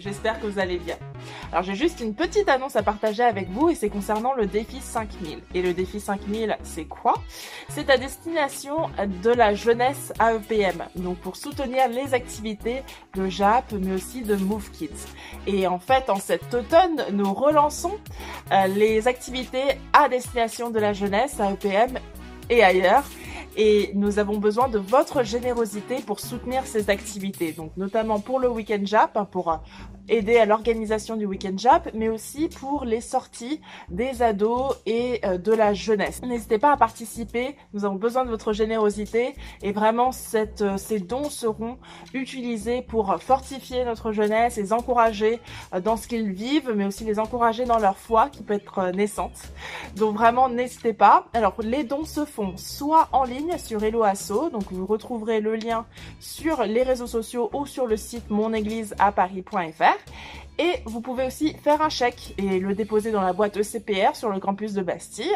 j'espère que vous allez bien. Alors j'ai juste une petite annonce à partager avec vous et c'est concernant le défi 5000. Et le défi 5000, c'est quoi? C'est à destination de la jeunesse AEPM, donc pour soutenir les activités de JAP mais aussi de Move Kids. Et en fait, en cet automne, nous relançons euh, les activités à destination de la jeunesse AEPM et ailleurs et nous avons besoin de votre générosité pour soutenir ces activités. Donc notamment pour le Week-end Jap, hein, pour euh, aider à l'organisation du Week-end Jap, mais aussi pour les sorties des ados et euh, de la jeunesse. N'hésitez pas à participer, nous avons besoin de votre générosité et vraiment euh, ces dons seront utilisés pour fortifier notre jeunesse, les encourager dans ce qu'ils vivent, mais aussi les encourager dans leur foi qui peut être naissante. Donc vraiment n'hésitez pas. Alors les dons se font soit en ligne, sur Hello Asso. Donc vous retrouverez le lien sur les réseaux sociaux ou sur le site monégliseaparis.fr. Et vous pouvez aussi faire un chèque et le déposer dans la boîte ECPR sur le campus de Bastille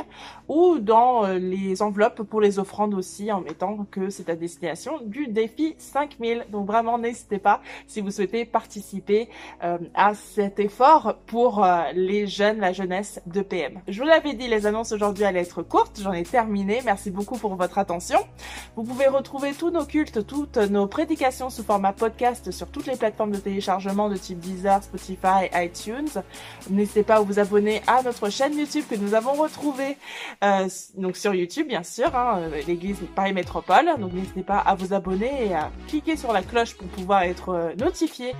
ou dans euh, les enveloppes pour les offrandes aussi en mettant que c'est à destination du défi 5000. Donc vraiment n'hésitez pas si vous souhaitez participer euh, à cet effort pour euh, les jeunes, la jeunesse de PM. Je vous l'avais dit, les annonces aujourd'hui allaient être courtes. J'en ai terminé. Merci beaucoup pour votre attention. Vous pouvez retrouver tous nos cultes, toutes nos prédications sous format podcast sur toutes les plateformes de téléchargement de type Deezer, Spotify, ITunes. N'hésitez pas à vous abonner à notre chaîne YouTube que nous avons retrouvée euh, donc sur YouTube bien sûr, hein, euh, l'Église Paris Métropole. Donc n'hésitez pas à vous abonner et à cliquer sur la cloche pour pouvoir être euh, notifié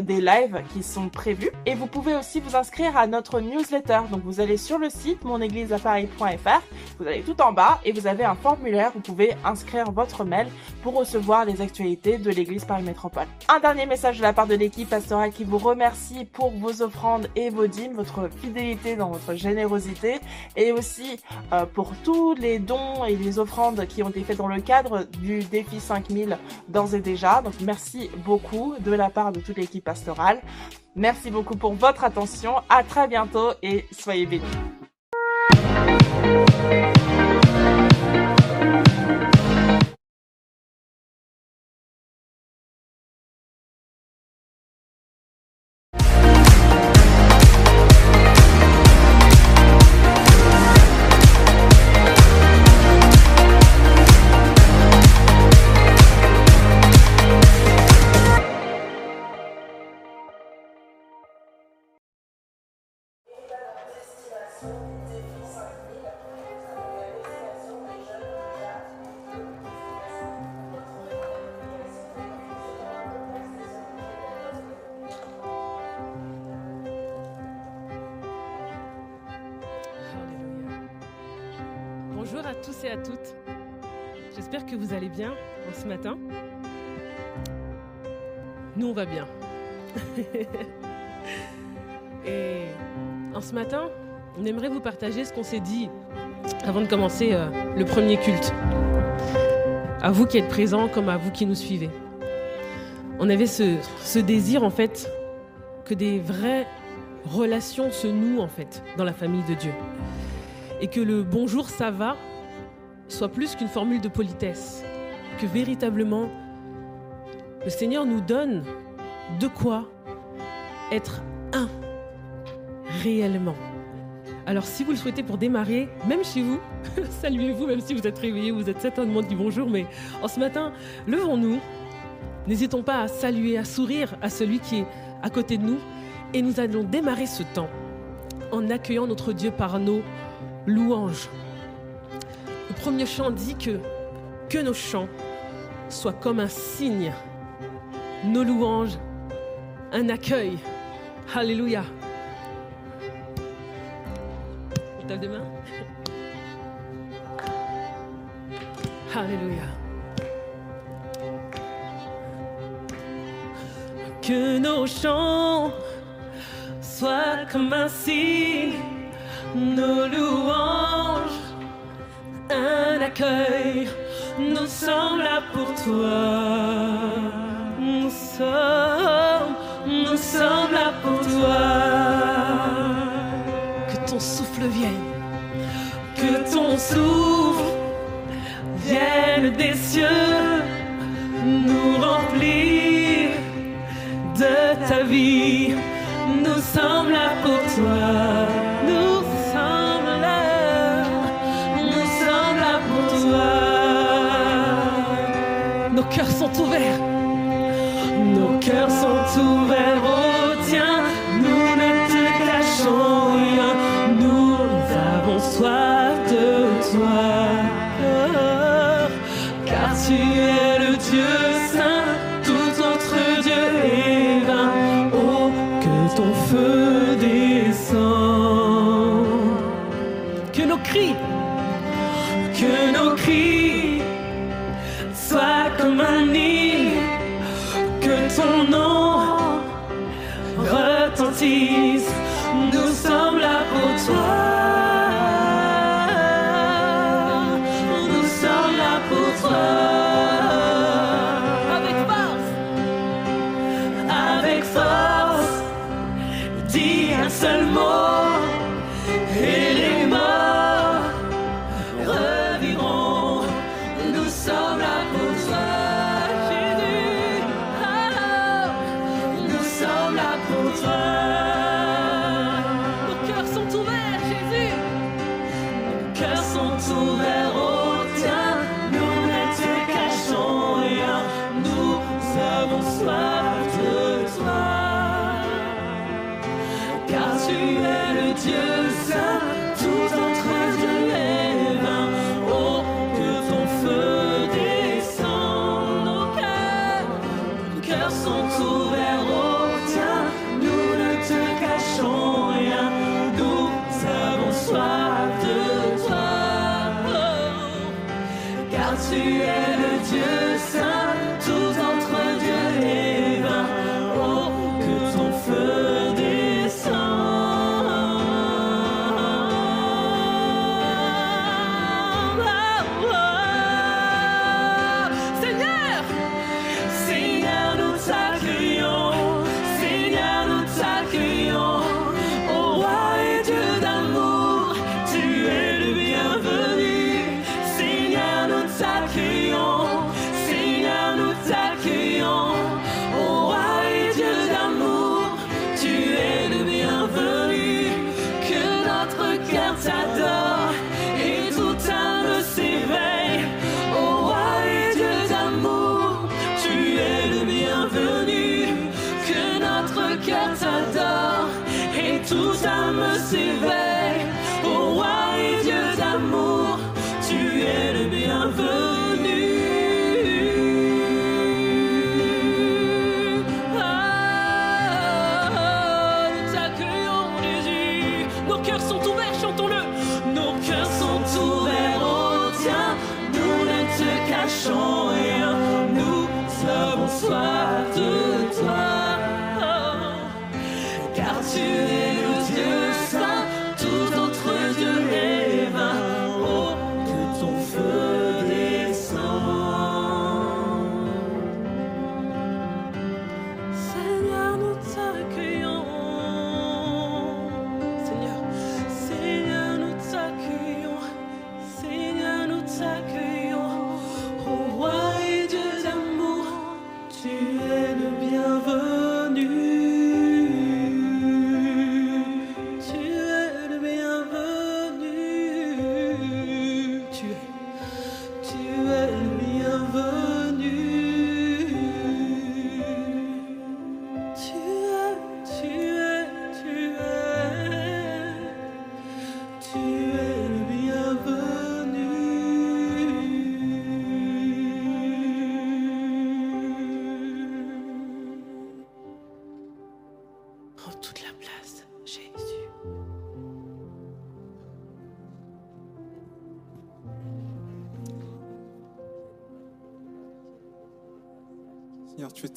des lives qui sont prévus. Et vous pouvez aussi vous inscrire à notre newsletter. Donc vous allez sur le site monégliseaparis.fr, vous allez tout en bas et vous avez un formulaire. Vous pouvez inscrire votre mail pour recevoir les actualités de l'Église Paris Métropole. Un dernier message de la part de l'équipe pastorale qui vous remercie pour vos offrandes et vos dîmes, votre fidélité dans votre générosité et aussi euh, pour tous les dons et les offrandes qui ont été faits dans le cadre du défi 5000 d'ores et déjà. Donc merci beaucoup de la part de toute l'équipe pastorale. Merci beaucoup pour votre attention. À très bientôt et soyez bénis. Bonjour à tous et à toutes. J'espère que vous allez bien en ce matin. Nous, on va bien. et en ce matin, on aimerait vous partager ce qu'on s'est dit avant de commencer euh, le premier culte. À vous qui êtes présents comme à vous qui nous suivez. On avait ce, ce désir en fait que des vraies relations se nouent en fait dans la famille de Dieu et que le bonjour ça va soit plus qu'une formule de politesse, que véritablement le Seigneur nous donne de quoi être un réellement. Alors si vous le souhaitez pour démarrer, même chez vous, saluez-vous, même si vous êtes réveillé, vous êtes certainement dit bonjour, mais en ce matin, levons-nous, n'hésitons pas à saluer, à sourire à celui qui est à côté de nous, et nous allons démarrer ce temps en accueillant notre Dieu par nos louange. Le premier chant dit que, que nos chants soient comme un signe, nos louanges, un accueil. Alléluia. On des mains? Alléluia. Que nos chants soient comme un signe nos louanges, un accueil. Nous sommes là pour toi. Nous sommes, nous sommes là pour toi. Que ton souffle vienne, que ton souffle vienne des cieux, nous remplir de ta vie. Nous sommes là pour toi. Nos cœurs sont ouverts. Nos cœurs sont ouverts oh, tien. Nous ne te cachons rien. Nous avons soif. penalties.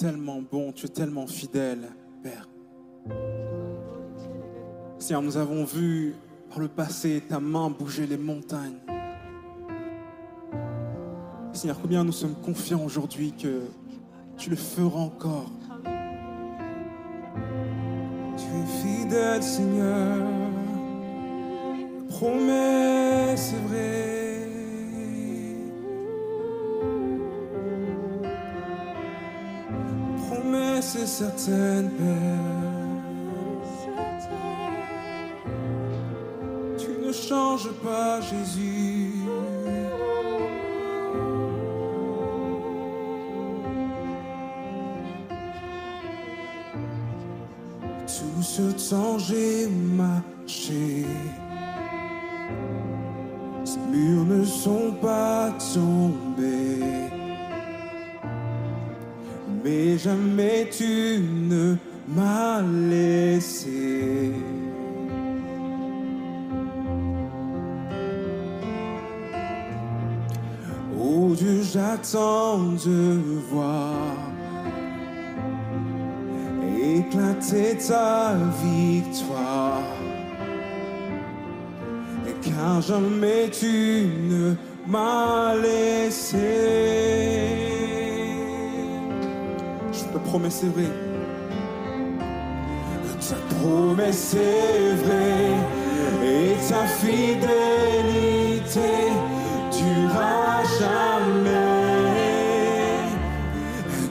tellement bon, tu es tellement fidèle, Père. Seigneur, nous avons vu par le passé ta main bouger les montagnes. Seigneur, combien nous sommes confiants aujourd'hui que tu le feras encore. Tu es fidèle, Seigneur. Promesse est vraie. Certain, Père. Tu ne changes pas, Jésus. Jamais tu ne m'as laissé. Oh Dieu, j'attends de voir éclater ta victoire. Car jamais tu ne m'as Vrai. Ta promesse est vraie et ta fidélité durera jamais.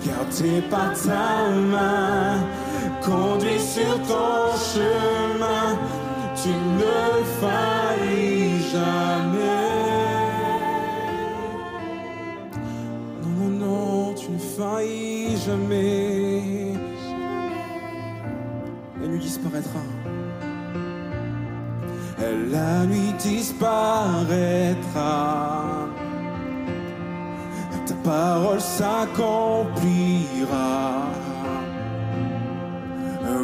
Gardé par ta main, conduit sur ton chemin, tu ne faillis jamais. Non, non, non, tu ne faillis jamais. Disparaîtra. Ta parole s'accomplira.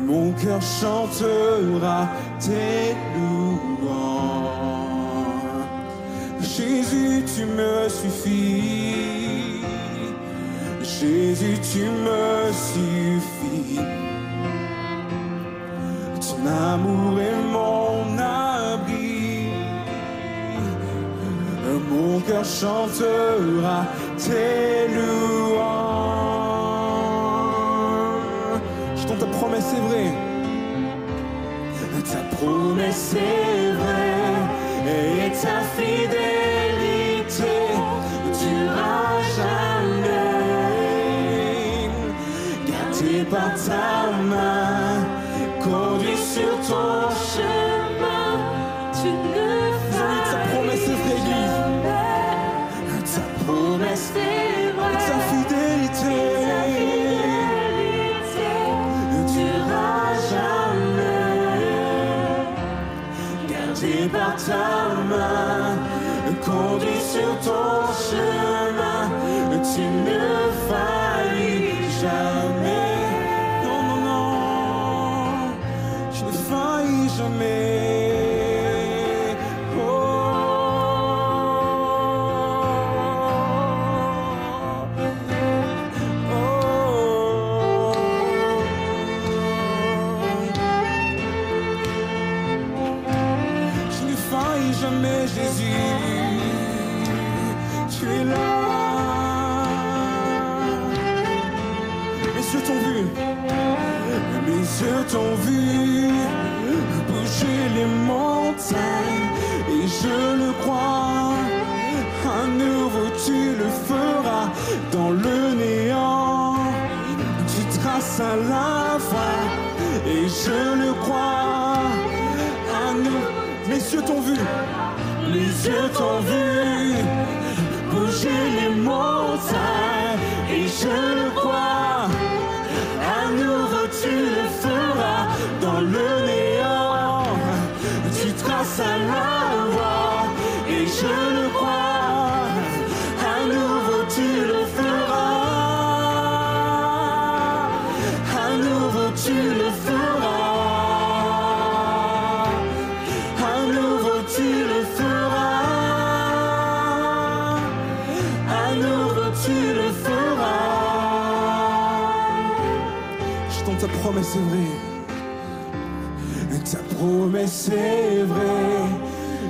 Mon cœur chantera tes louanges. Jésus, tu me suffis. Jésus, tu me suffis. Ton amour est mon Mon cœur chantera tes louanges. Je t'en ta promesse est vraie. Ta promesse est vraie et ta fidélité durera jamais. Gardé par ta main, conduit sur ton conduit t'ont vu bouger les montagnes. Et je le crois. À nouveau, tu le feras dans le néant. Tu traces à la fin. Et je le crois. À nous, mes yeux t'ont vu. Les yeux t'ont vu bouger les montagnes et je le dans le néant. Tu traces à la voie et je le crois. À nouveau tu le feras. À nouveau tu le feras. À nouveau tu le feras. À nouveau tu le feras. Je tente ta promesse. Ta promesse est vraie.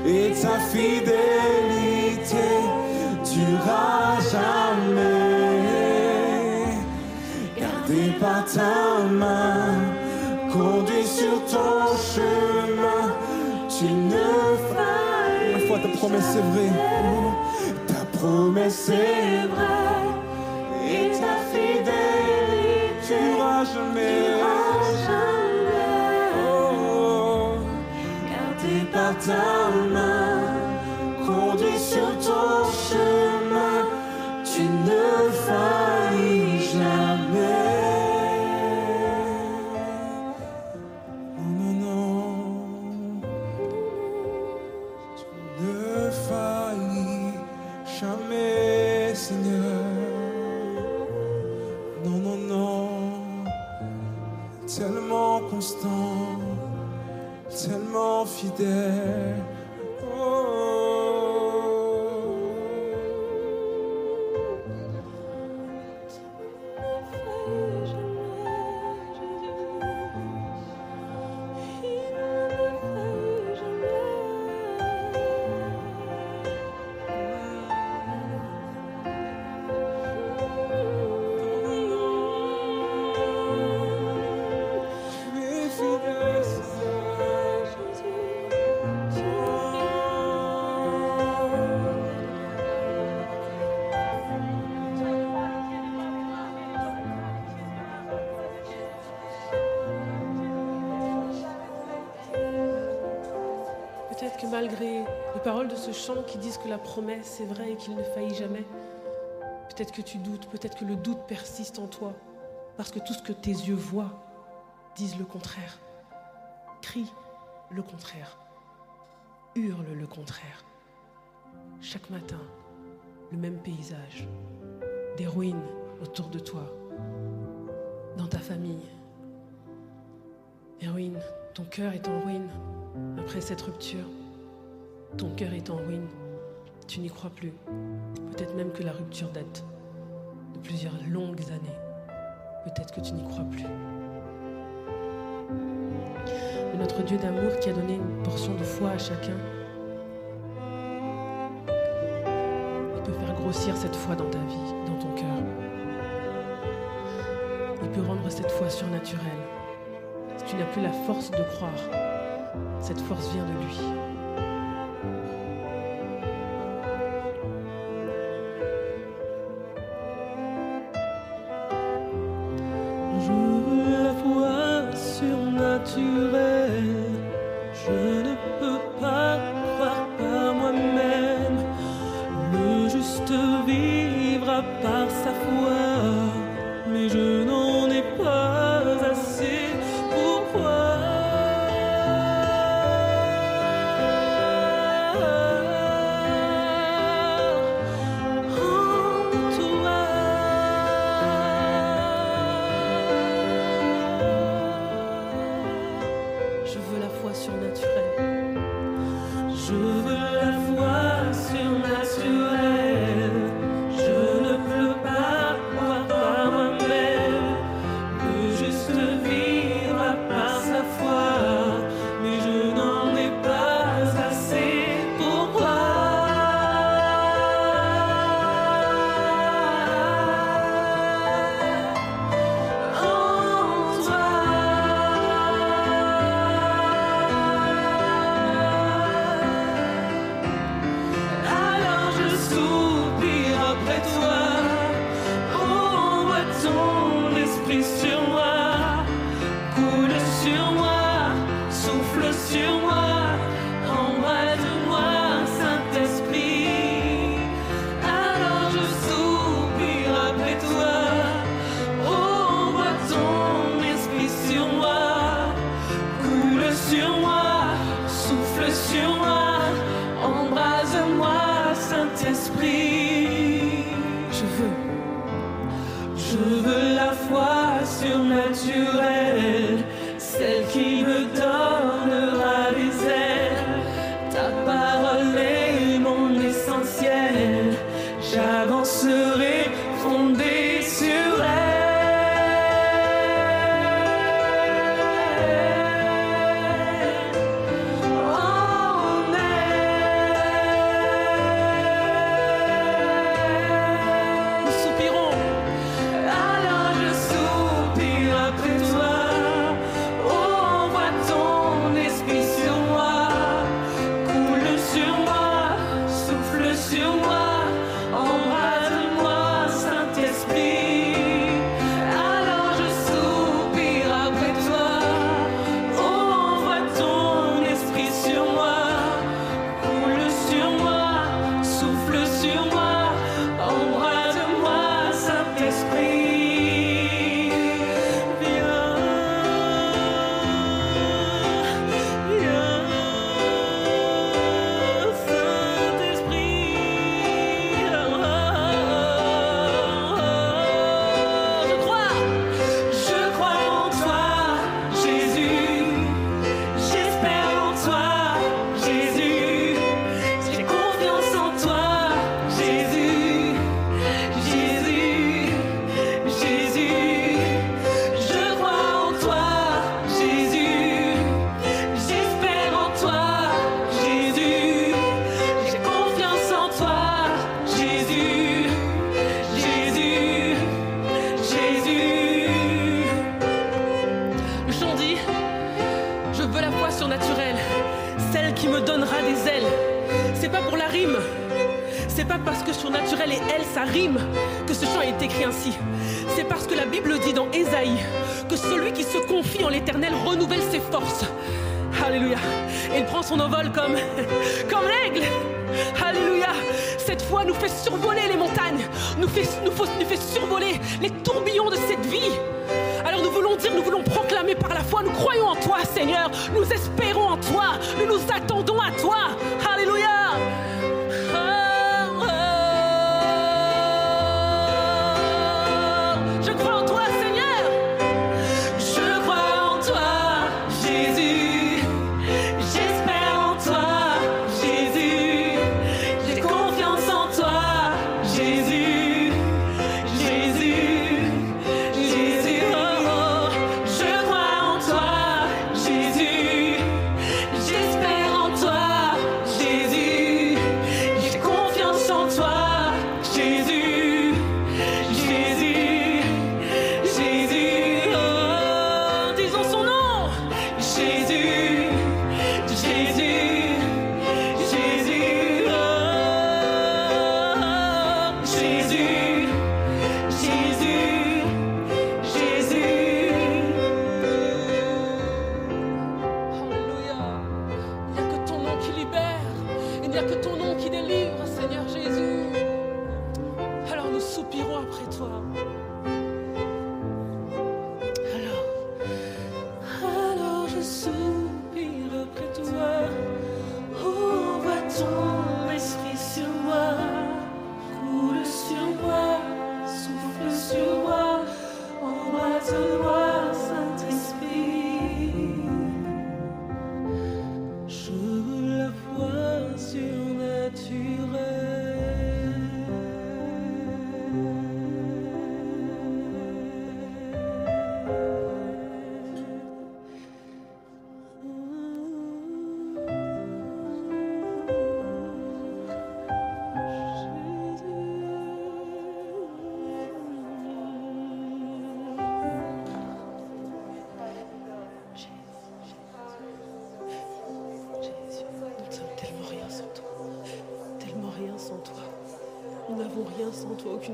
Et ta fidélité durera jamais. Gardé par ta main, conduit sur ton chemin, tu ne failles. Une fois ta promesse est vraie. Ta promesse est vraie. Gardé par ta ce qui disent que la promesse est vraie et qu'il ne faillit jamais, peut-être que tu doutes, peut-être que le doute persiste en toi, parce que tout ce que tes yeux voient disent le contraire. Crie le contraire. Hurle le contraire. Chaque matin, le même paysage. Des ruines autour de toi, dans ta famille. Des ton cœur est en ruine après cette rupture. Ton cœur est en ruine. Tu n'y crois plus. Peut-être même que la rupture date de plusieurs longues années. Peut-être que tu n'y crois plus. Mais notre Dieu d'amour qui a donné une portion de foi à chacun, il peut faire grossir cette foi dans ta vie, dans ton cœur. Il peut rendre cette foi surnaturelle. Si tu n'as plus la force de croire, cette force vient de lui.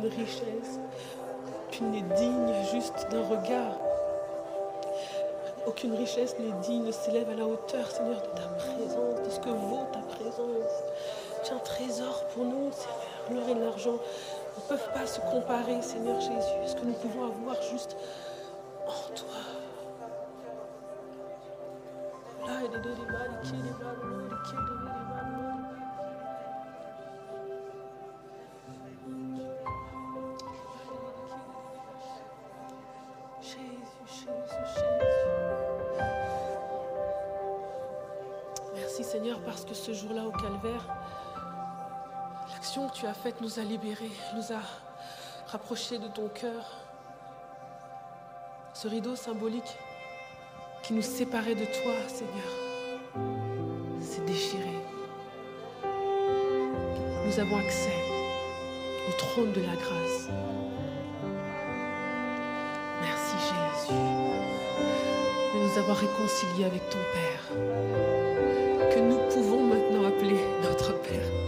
richesse. Tu n'est digne juste d'un regard. Aucune richesse n'est digne, s'élève à la hauteur, Seigneur, de ta présence, de ce que vaut ta présence. Tu es un trésor pour nous, Seigneur, l'or et l'argent ne peuvent pas se comparer, Seigneur Jésus, ce que nous pouvons avoir juste en toi. tu as fait, nous a libérés, nous a rapprochés de ton cœur. Ce rideau symbolique qui nous séparait de toi, Seigneur, s'est déchiré. Nous avons accès au trône de la grâce. Merci Jésus de nous avoir réconciliés avec ton Père, que nous pouvons maintenant appeler notre Père.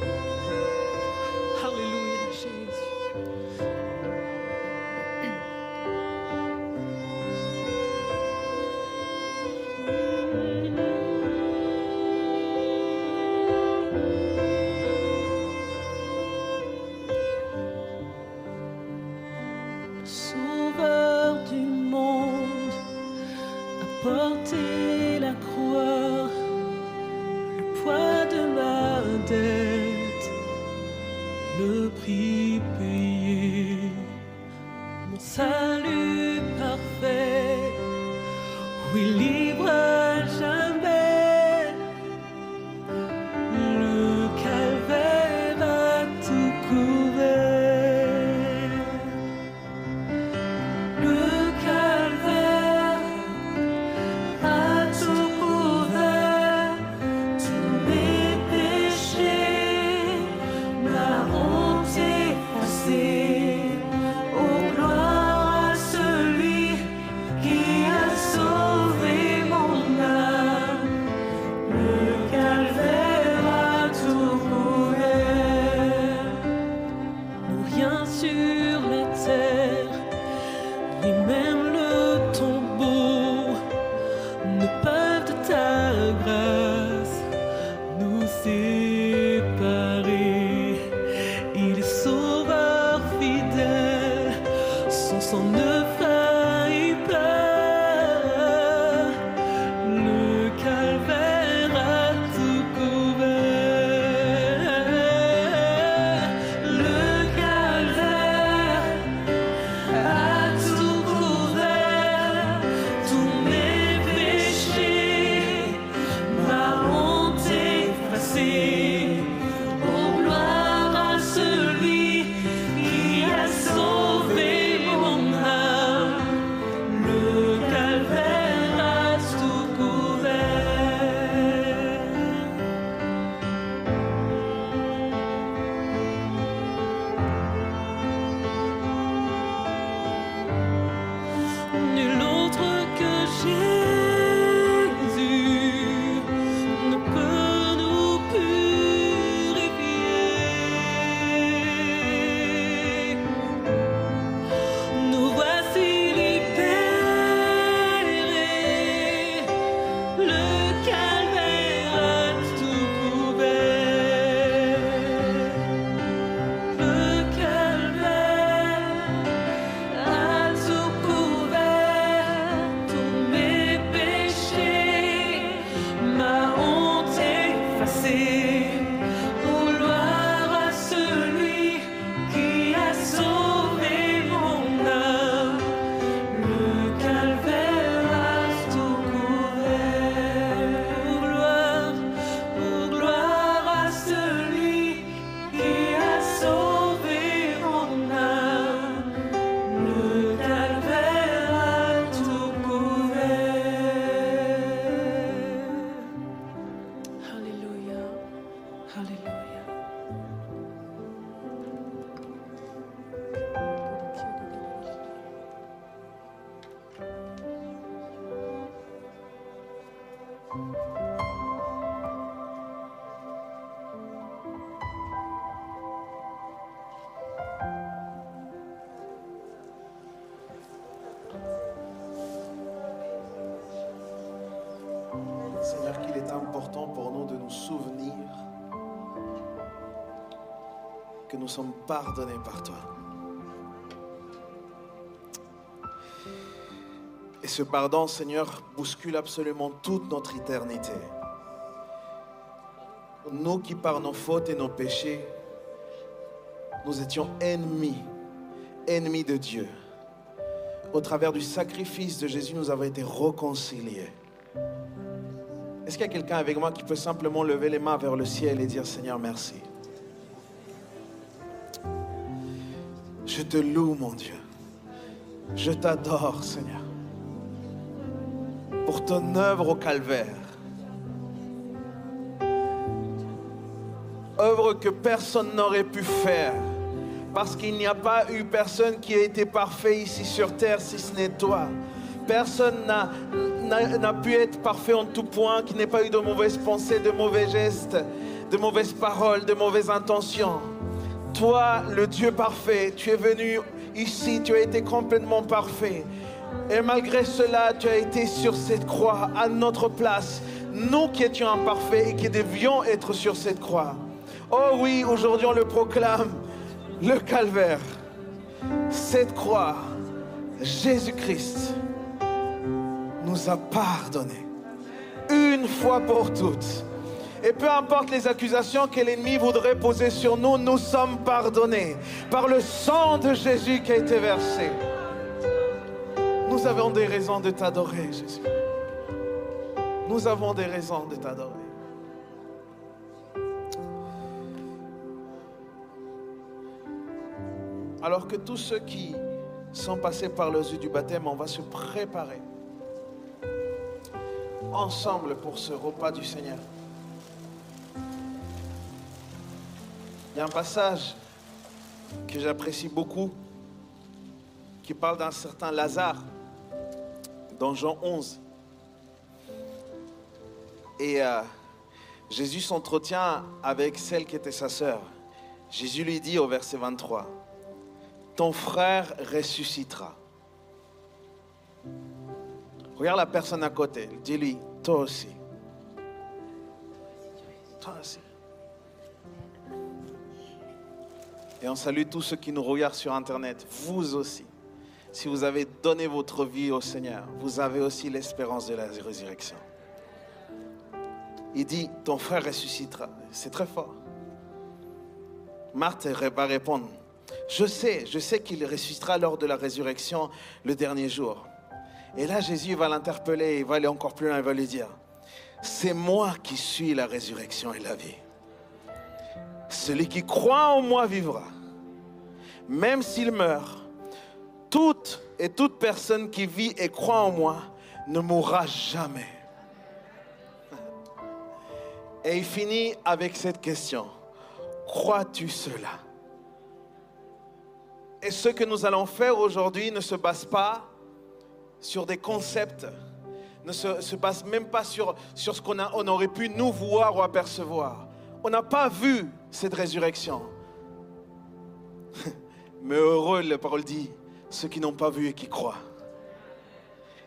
Sommes pardonnés par toi. Et ce pardon, Seigneur, bouscule absolument toute notre éternité. Nous qui par nos fautes et nos péchés, nous étions ennemis, ennemis de Dieu. Au travers du sacrifice de Jésus, nous avons été réconciliés. Est-ce qu'il y a quelqu'un avec moi qui peut simplement lever les mains vers le ciel et dire Seigneur, merci? Je te loue, mon Dieu. Je t'adore, Seigneur. Pour ton œuvre au calvaire. Œuvre que personne n'aurait pu faire. Parce qu'il n'y a pas eu personne qui a été parfait ici sur terre si ce n'est toi. Personne n'a pu être parfait en tout point, qui n'ait pas eu de mauvaises pensées, de mauvais gestes, de mauvaises paroles, de mauvaises intentions. Toi, le Dieu parfait, tu es venu ici, tu as été complètement parfait. Et malgré cela, tu as été sur cette croix à notre place. Nous qui étions imparfaits et qui devions être sur cette croix. Oh oui, aujourd'hui on le proclame, le calvaire, cette croix, Jésus-Christ nous a pardonné une fois pour toutes. Et peu importe les accusations que l'ennemi voudrait poser sur nous, nous sommes pardonnés par le sang de Jésus qui a été versé. Nous avons des raisons de t'adorer, Jésus. Nous avons des raisons de t'adorer. Alors que tous ceux qui sont passés par le yeux du baptême, on va se préparer ensemble pour ce repas du Seigneur. Il y a un passage que j'apprécie beaucoup qui parle d'un certain Lazare dans Jean 11. Et euh, Jésus s'entretient avec celle qui était sa sœur. Jésus lui dit au verset 23, Ton frère ressuscitera. Regarde la personne à côté. Dis-lui, toi aussi. Toi aussi. Et on salue tous ceux qui nous regardent sur Internet, vous aussi. Si vous avez donné votre vie au Seigneur, vous avez aussi l'espérance de la résurrection. Il dit, ton frère ressuscitera. C'est très fort. Marthe va répondre, je sais, je sais qu'il ressuscitera lors de la résurrection le dernier jour. Et là, Jésus va l'interpeller, il va aller encore plus loin, il va lui dire, c'est moi qui suis la résurrection et la vie. Celui qui croit en moi vivra. Même s'il meurt, toute et toute personne qui vit et croit en moi ne mourra jamais. Et il finit avec cette question. Crois-tu cela? Et ce que nous allons faire aujourd'hui ne se base pas sur des concepts, ne se, base même pas sur, ce qu'on on aurait pu nous voir ou apercevoir. On n'a pas vu cette résurrection. Mais heureux, la parole dit, ceux qui n'ont pas vu et qui croient.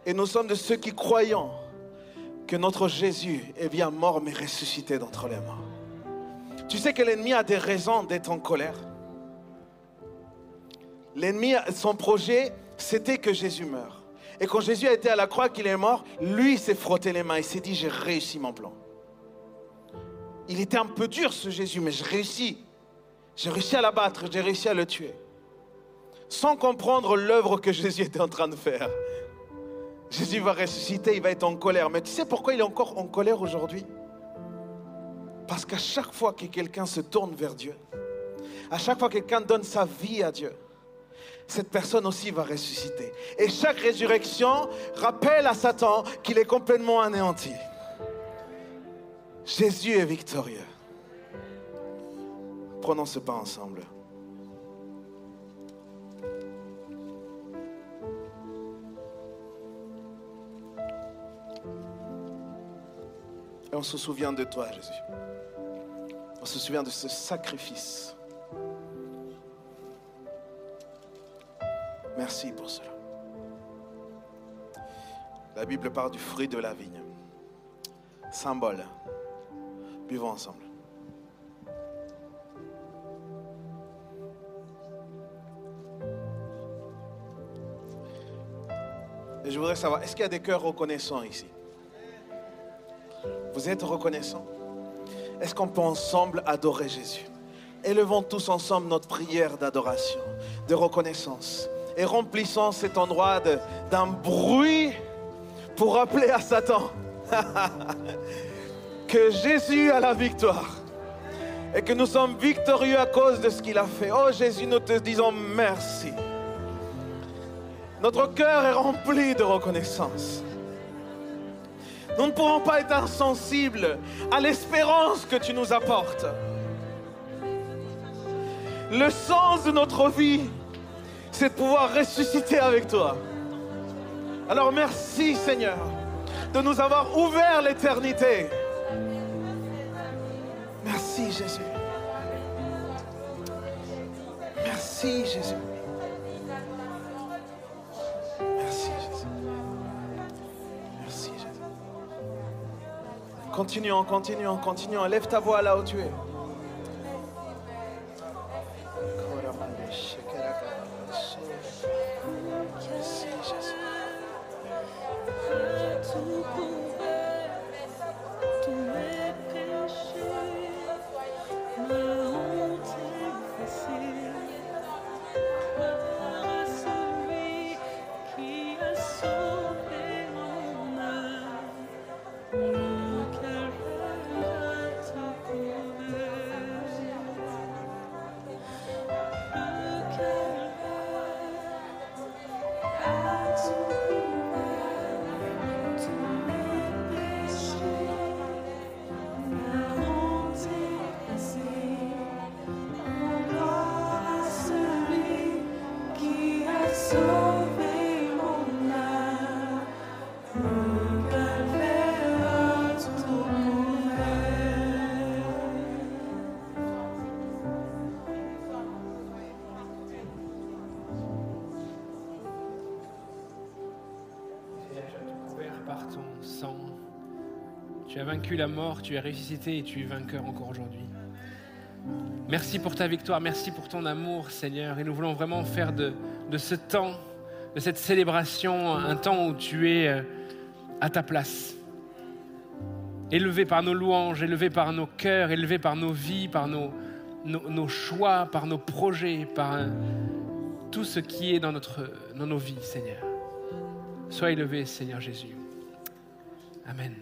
Et nous sommes de ceux qui croyons que notre Jésus est bien mort mais ressuscité d'entre les morts. Tu sais que l'ennemi a des raisons d'être en colère. L'ennemi, son projet, c'était que Jésus meure. Et quand Jésus a été à la croix, qu'il est mort, lui s'est frotté les mains. Il s'est dit, j'ai réussi mon plan. Il était un peu dur ce Jésus, mais j'ai réussi. J'ai réussi à l'abattre, j'ai réussi à le tuer. Sans comprendre l'œuvre que Jésus était en train de faire. Jésus va ressusciter, il va être en colère. Mais tu sais pourquoi il est encore en colère aujourd'hui? Parce qu'à chaque fois que quelqu'un se tourne vers Dieu, à chaque fois que quelqu'un donne sa vie à Dieu, cette personne aussi va ressusciter. Et chaque résurrection rappelle à Satan qu'il est complètement anéanti. Jésus est victorieux. Prenons ce pas ensemble. Et on se souvient de toi, Jésus. On se souvient de ce sacrifice. Merci pour cela. La Bible parle du fruit de la vigne. Symbole. Buvons ensemble. Et je voudrais savoir, est-ce qu'il y a des cœurs reconnaissants ici? Vous êtes reconnaissants? Est-ce qu'on peut ensemble adorer Jésus? Élevons tous ensemble notre prière d'adoration, de reconnaissance et remplissons cet endroit d'un bruit pour rappeler à Satan que Jésus a la victoire et que nous sommes victorieux à cause de ce qu'il a fait. Oh Jésus, nous te disons merci. Notre cœur est rempli de reconnaissance. Nous ne pourrons pas être insensibles à l'espérance que tu nous apportes. Le sens de notre vie, c'est de pouvoir ressusciter avec toi. Alors merci Seigneur de nous avoir ouvert l'éternité. Merci Jésus. Merci Jésus. Merci Jésus. Merci Jésus. Continuons, continuons, continuons. Lève ta voix là où tu es. Tu as vaincu la mort, tu es ressuscité et tu es vainqueur encore aujourd'hui. Merci pour ta victoire, merci pour ton amour, Seigneur. Et nous voulons vraiment faire de, de ce temps, de cette célébration, un temps où tu es euh, à ta place. Élevé par nos louanges, élevé par nos cœurs, élevé par nos vies, par nos, nos, choix, par nos projets, par euh, tout ce qui est dans, notre, dans nos vies, Seigneur. Sois élevé, Seigneur Jésus. Amen.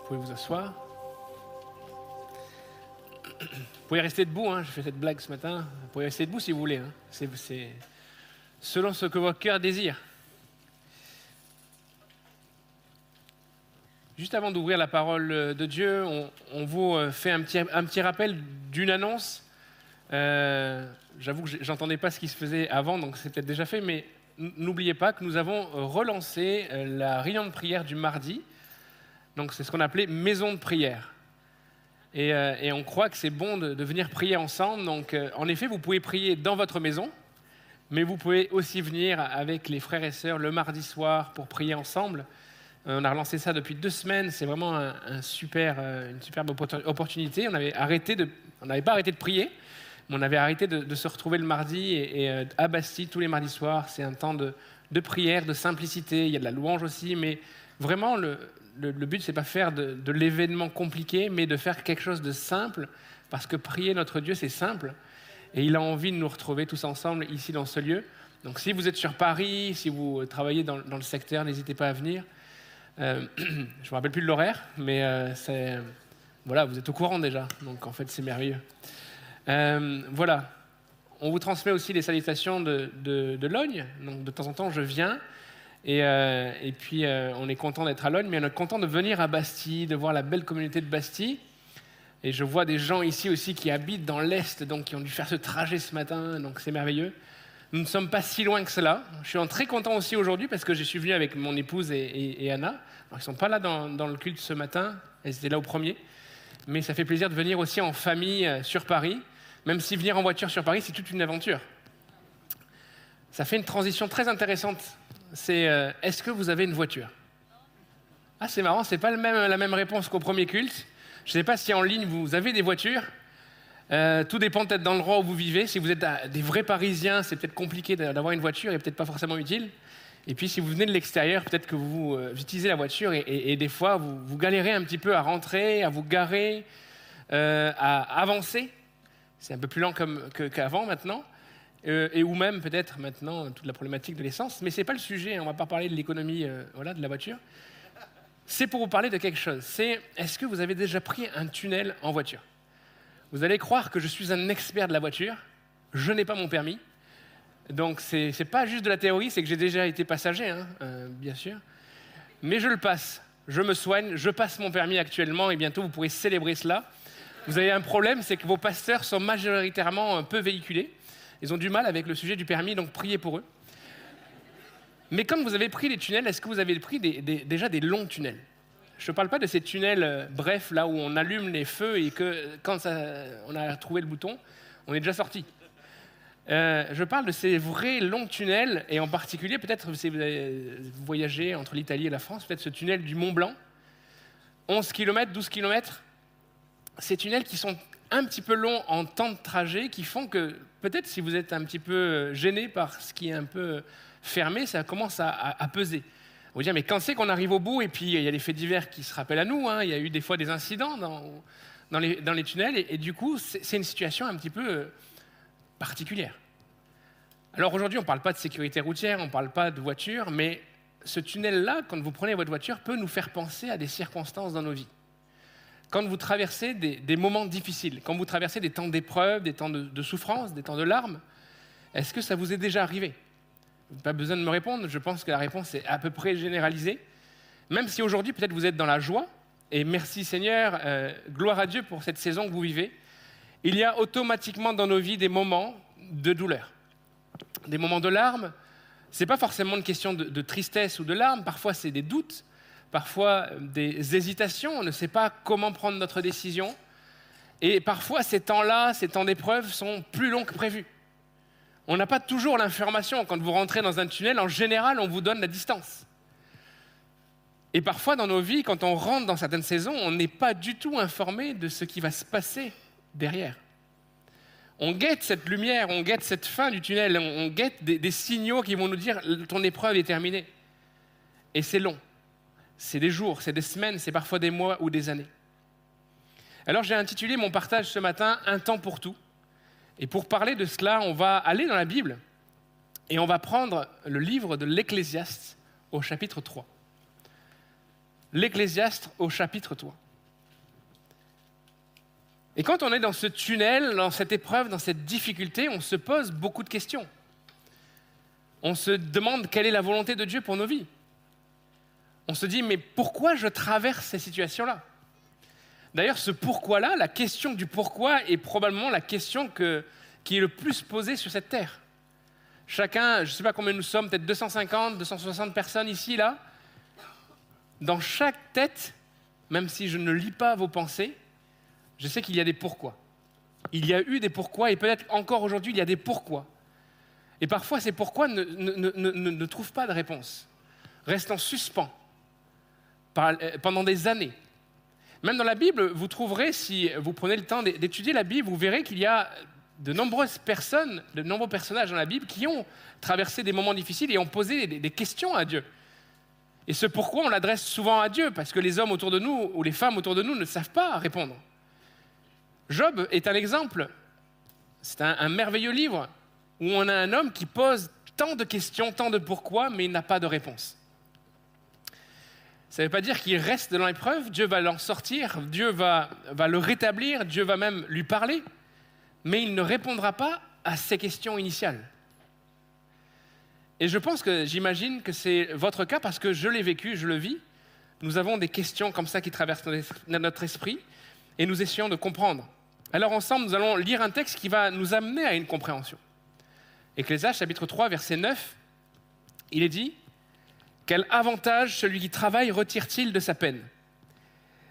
Vous pouvez vous asseoir. Vous pouvez rester debout, hein. j'ai fait cette blague ce matin. Vous pouvez rester debout si vous voulez. Hein. C'est, selon ce que votre cœur désire. Juste avant d'ouvrir la parole de Dieu, on, vous euh, fait un petit, rappel d'une annonce. Euh, J'avoue que j'entendais pas ce qui se faisait avant, donc c'est peut-être déjà fait, mais n'oubliez pas que nous avons relancé euh, la réunion de prière du mardi. Donc c'est ce qu'on appelait maison de prière. Et, euh, et on croit que c'est bon de, venir prier ensemble. Donc euh, en effet, vous pouvez prier dans votre maison, mais vous pouvez aussi venir avec les frères et sœurs le mardi soir pour prier ensemble. Euh, on a relancé ça depuis deux semaines. C'est vraiment une superbe opportunité. On n'avait pas arrêté de prier, mais on avait arrêté de, se retrouver le mardi et, à Bastille tous les mardis soirs. C'est un temps de, de, prière, de simplicité. Il y a de la louange aussi, mais vraiment le, le, le but c'est pas faire de, l'événement compliqué, mais de faire quelque chose de simple, parce que prier notre Dieu c'est simple, et il a envie de nous retrouver tous ensemble ici dans ce lieu. Donc si vous êtes sur Paris, si vous travaillez dans, le secteur, n'hésitez pas à venir. Euh, je ne me rappelle plus de l'horaire, mais euh, voilà, vous êtes au courant déjà, donc en fait c'est merveilleux. Euh, voilà, on vous transmet aussi les salutations de, de, de Logne, donc de temps en temps je viens, et, euh, et puis euh, on est content d'être à Logne, mais on est content de venir à Bastille, de voir la belle communauté de Bastille. Et je vois des gens ici aussi qui habitent dans l'Est, donc qui ont dû faire ce trajet ce matin, donc c'est merveilleux. Nous ne sommes pas si loin que cela. Je suis très content aussi aujourd'hui parce que je suis venu avec mon épouse et, Anna. Alors, ils ne sont pas là dans, dans, le culte ce matin, elles étaient là au premier. Mais ça fait plaisir de venir aussi en famille euh, sur Paris, même si venir en voiture sur Paris, c'est toute une aventure. Ça fait une transition très intéressante. C'est euh, est-ce que vous avez une voiture? Ah, c'est marrant, c'est pas le même, la même réponse qu'au premier culte. Je ne sais pas si en ligne vous avez des voitures. Euh, tout dépend peut-être dans l'endroit où vous vivez. Si vous êtes des vrais Parisiens, c'est peut-être compliqué d'avoir une voiture et peut-être pas forcément utile. Et puis si vous venez de l'extérieur, peut-être que vous euh, utilisez la voiture et, des fois vous, galérez un petit peu à rentrer, à vous garer, à avancer. C'est un peu plus lent qu'avant qu maintenant. Euh, et ou même peut-être maintenant toute la problématique de l'essence. Mais ce n'est pas le sujet, on ne va pas parler de l'économie euh, voilà, de la voiture. C'est pour vous parler de quelque chose. C'est est-ce que vous avez déjà pris un tunnel en voiture? Vous allez croire que je suis un expert de la voiture. Je n'ai pas mon permis. Donc ce n'est pas juste de la théorie, c'est que j'ai déjà été passager, hein, euh, bien sûr. Mais je le passe. Je me soigne, je passe mon permis actuellement et bientôt vous pourrez célébrer cela. Vous avez un problème, c'est que vos pasteurs sont majoritairement peu véhiculés. Ils ont du mal avec le sujet du permis, donc priez pour eux. Mais quand vous avez pris les tunnels, est-ce que vous avez pris déjà des longs tunnels? Je ne parle pas de ces tunnels euh, brefs, là où on allume les feux et que quand on a trouvé le bouton, on est déjà sorti. Euh, je parle de ces vrais longs tunnels, et en particulier, peut-être si vous avez voyagé entre l'Italie et la France, peut-être ce tunnel du Mont Blanc, 11 km, 12 km, ces tunnels qui sont un petit peu longs en temps de trajet, qui font que peut-être si vous êtes un petit peu gêné par ce qui est un peu fermé, ça commence à, à, à peser. Vous dire, mais quand c'est qu'on arrive au bout, et puis il y a les faits divers qui se rappellent à nous, hein, il y a eu des fois des incidents dans, les, tunnels, et, et du coup, c'est une situation un petit peu particulière. Alors aujourd'hui, on ne parle pas de sécurité routière, on ne parle pas de voiture, mais ce tunnel-là, quand vous prenez votre voiture, peut nous faire penser à des circonstances dans nos vies. Quand vous traversez des, moments difficiles, quand vous traversez des temps d'épreuve, des temps de, souffrance, des temps de larmes, est-ce que ça vous est déjà arrivé? Pas besoin de me répondre, je pense que la réponse est à peu près généralisée. Même si aujourd'hui, peut-être vous êtes dans la joie, et merci Seigneur, euh, gloire à Dieu pour cette saison que vous vivez, il y a automatiquement dans nos vies des moments de douleur, des moments de larmes. Ce n'est pas forcément une question de, tristesse ou de larmes, parfois c'est des doutes, parfois des hésitations, on ne sait pas comment prendre notre décision. Et parfois ces temps-là, ces temps d'épreuve sont plus longs que prévu. On n'a pas toujours l'information. Quand vous rentrez dans un tunnel, en général, on vous donne la distance. Et parfois dans nos vies, quand on rentre dans certaines saisons, on n'est pas du tout informé de ce qui va se passer derrière. On guette cette lumière, on guette cette fin du tunnel, on guette des, des signaux qui vont nous dire ton épreuve est terminée. Et c'est long. C'est des jours, c'est des semaines, c'est parfois des mois ou des années. Alors j'ai intitulé mon partage ce matin Un temps pour tout. Et pour parler de cela, on va aller dans la Bible et on va prendre le livre de l'Ecclésiaste au chapitre 3. L'Ecclésiaste au chapitre 3. Et quand on est dans ce tunnel, dans cette épreuve, dans cette difficulté, on se pose beaucoup de questions. On se demande quelle est la volonté de Dieu pour nos vies. On se dit, mais pourquoi je traverse ces situations-là? D'ailleurs, ce pourquoi-là, la question du pourquoi est probablement la question qui est le plus posée sur cette terre. Chacun, je ne sais pas combien nous sommes, peut-être 250, 260 personnes ici, là. Dans chaque tête, même si je ne lis pas vos pensées, je sais qu'il y a des pourquoi. Il y a eu des pourquoi et peut-être encore aujourd'hui, il y a des pourquoi. Et parfois, ces pourquoi ne, trouvent pas de réponse, restent en suspens pendant des années. Même dans la Bible, vous trouverez, si vous prenez le temps d'étudier la Bible, vous verrez qu'il y a de nombreuses personnes, de nombreux personnages dans la Bible qui ont traversé des moments difficiles et ont posé des, questions à Dieu. Et ce pourquoi on l'adresse souvent à Dieu, parce que les hommes autour de nous ou les femmes autour de nous ne savent pas répondre. Job est un exemple. C'est un, un merveilleux livre où on a un homme qui pose tant de questions, tant de pourquoi, mais il n'a pas de réponse. Ça ne veut pas dire qu'il reste dans l'épreuve, Dieu va l'en sortir, Dieu va, le rétablir, Dieu va même lui parler, mais il ne répondra pas à ses questions initiales. Et je pense que j'imagine que c'est votre cas parce que je l'ai vécu, je le vis. Nous avons des questions comme ça qui traversent notre esprit et nous essayons de comprendre. Alors ensemble, nous allons lire un texte qui va nous amener à une compréhension. Ecclésiaste chapitre 3 verset 9, il est dit quel avantage celui qui travaille retire-t-il de sa peine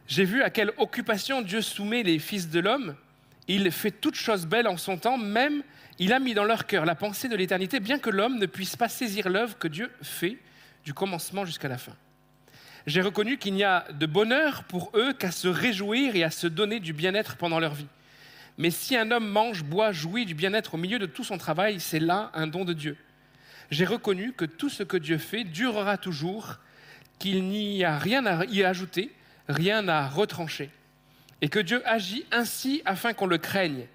J'ai vu à quelle occupation Dieu soumet les fils de l'homme. Il fait toutes choses belles en son temps, même il a mis dans leur cœur la pensée de l'éternité, bien que l'homme ne puisse pas saisir l'œuvre que Dieu fait du commencement jusqu'à la fin. J'ai reconnu qu'il n'y a de bonheur pour eux qu'à se réjouir et à se donner du bien-être pendant leur vie. Mais si un homme mange, boit, jouit du bien-être au milieu de tout son travail, c'est là un don de Dieu j'ai reconnu que tout ce que Dieu fait durera toujours, qu'il n'y a rien à y ajouter, rien à retrancher, et que Dieu agit ainsi afin qu'on le craigne.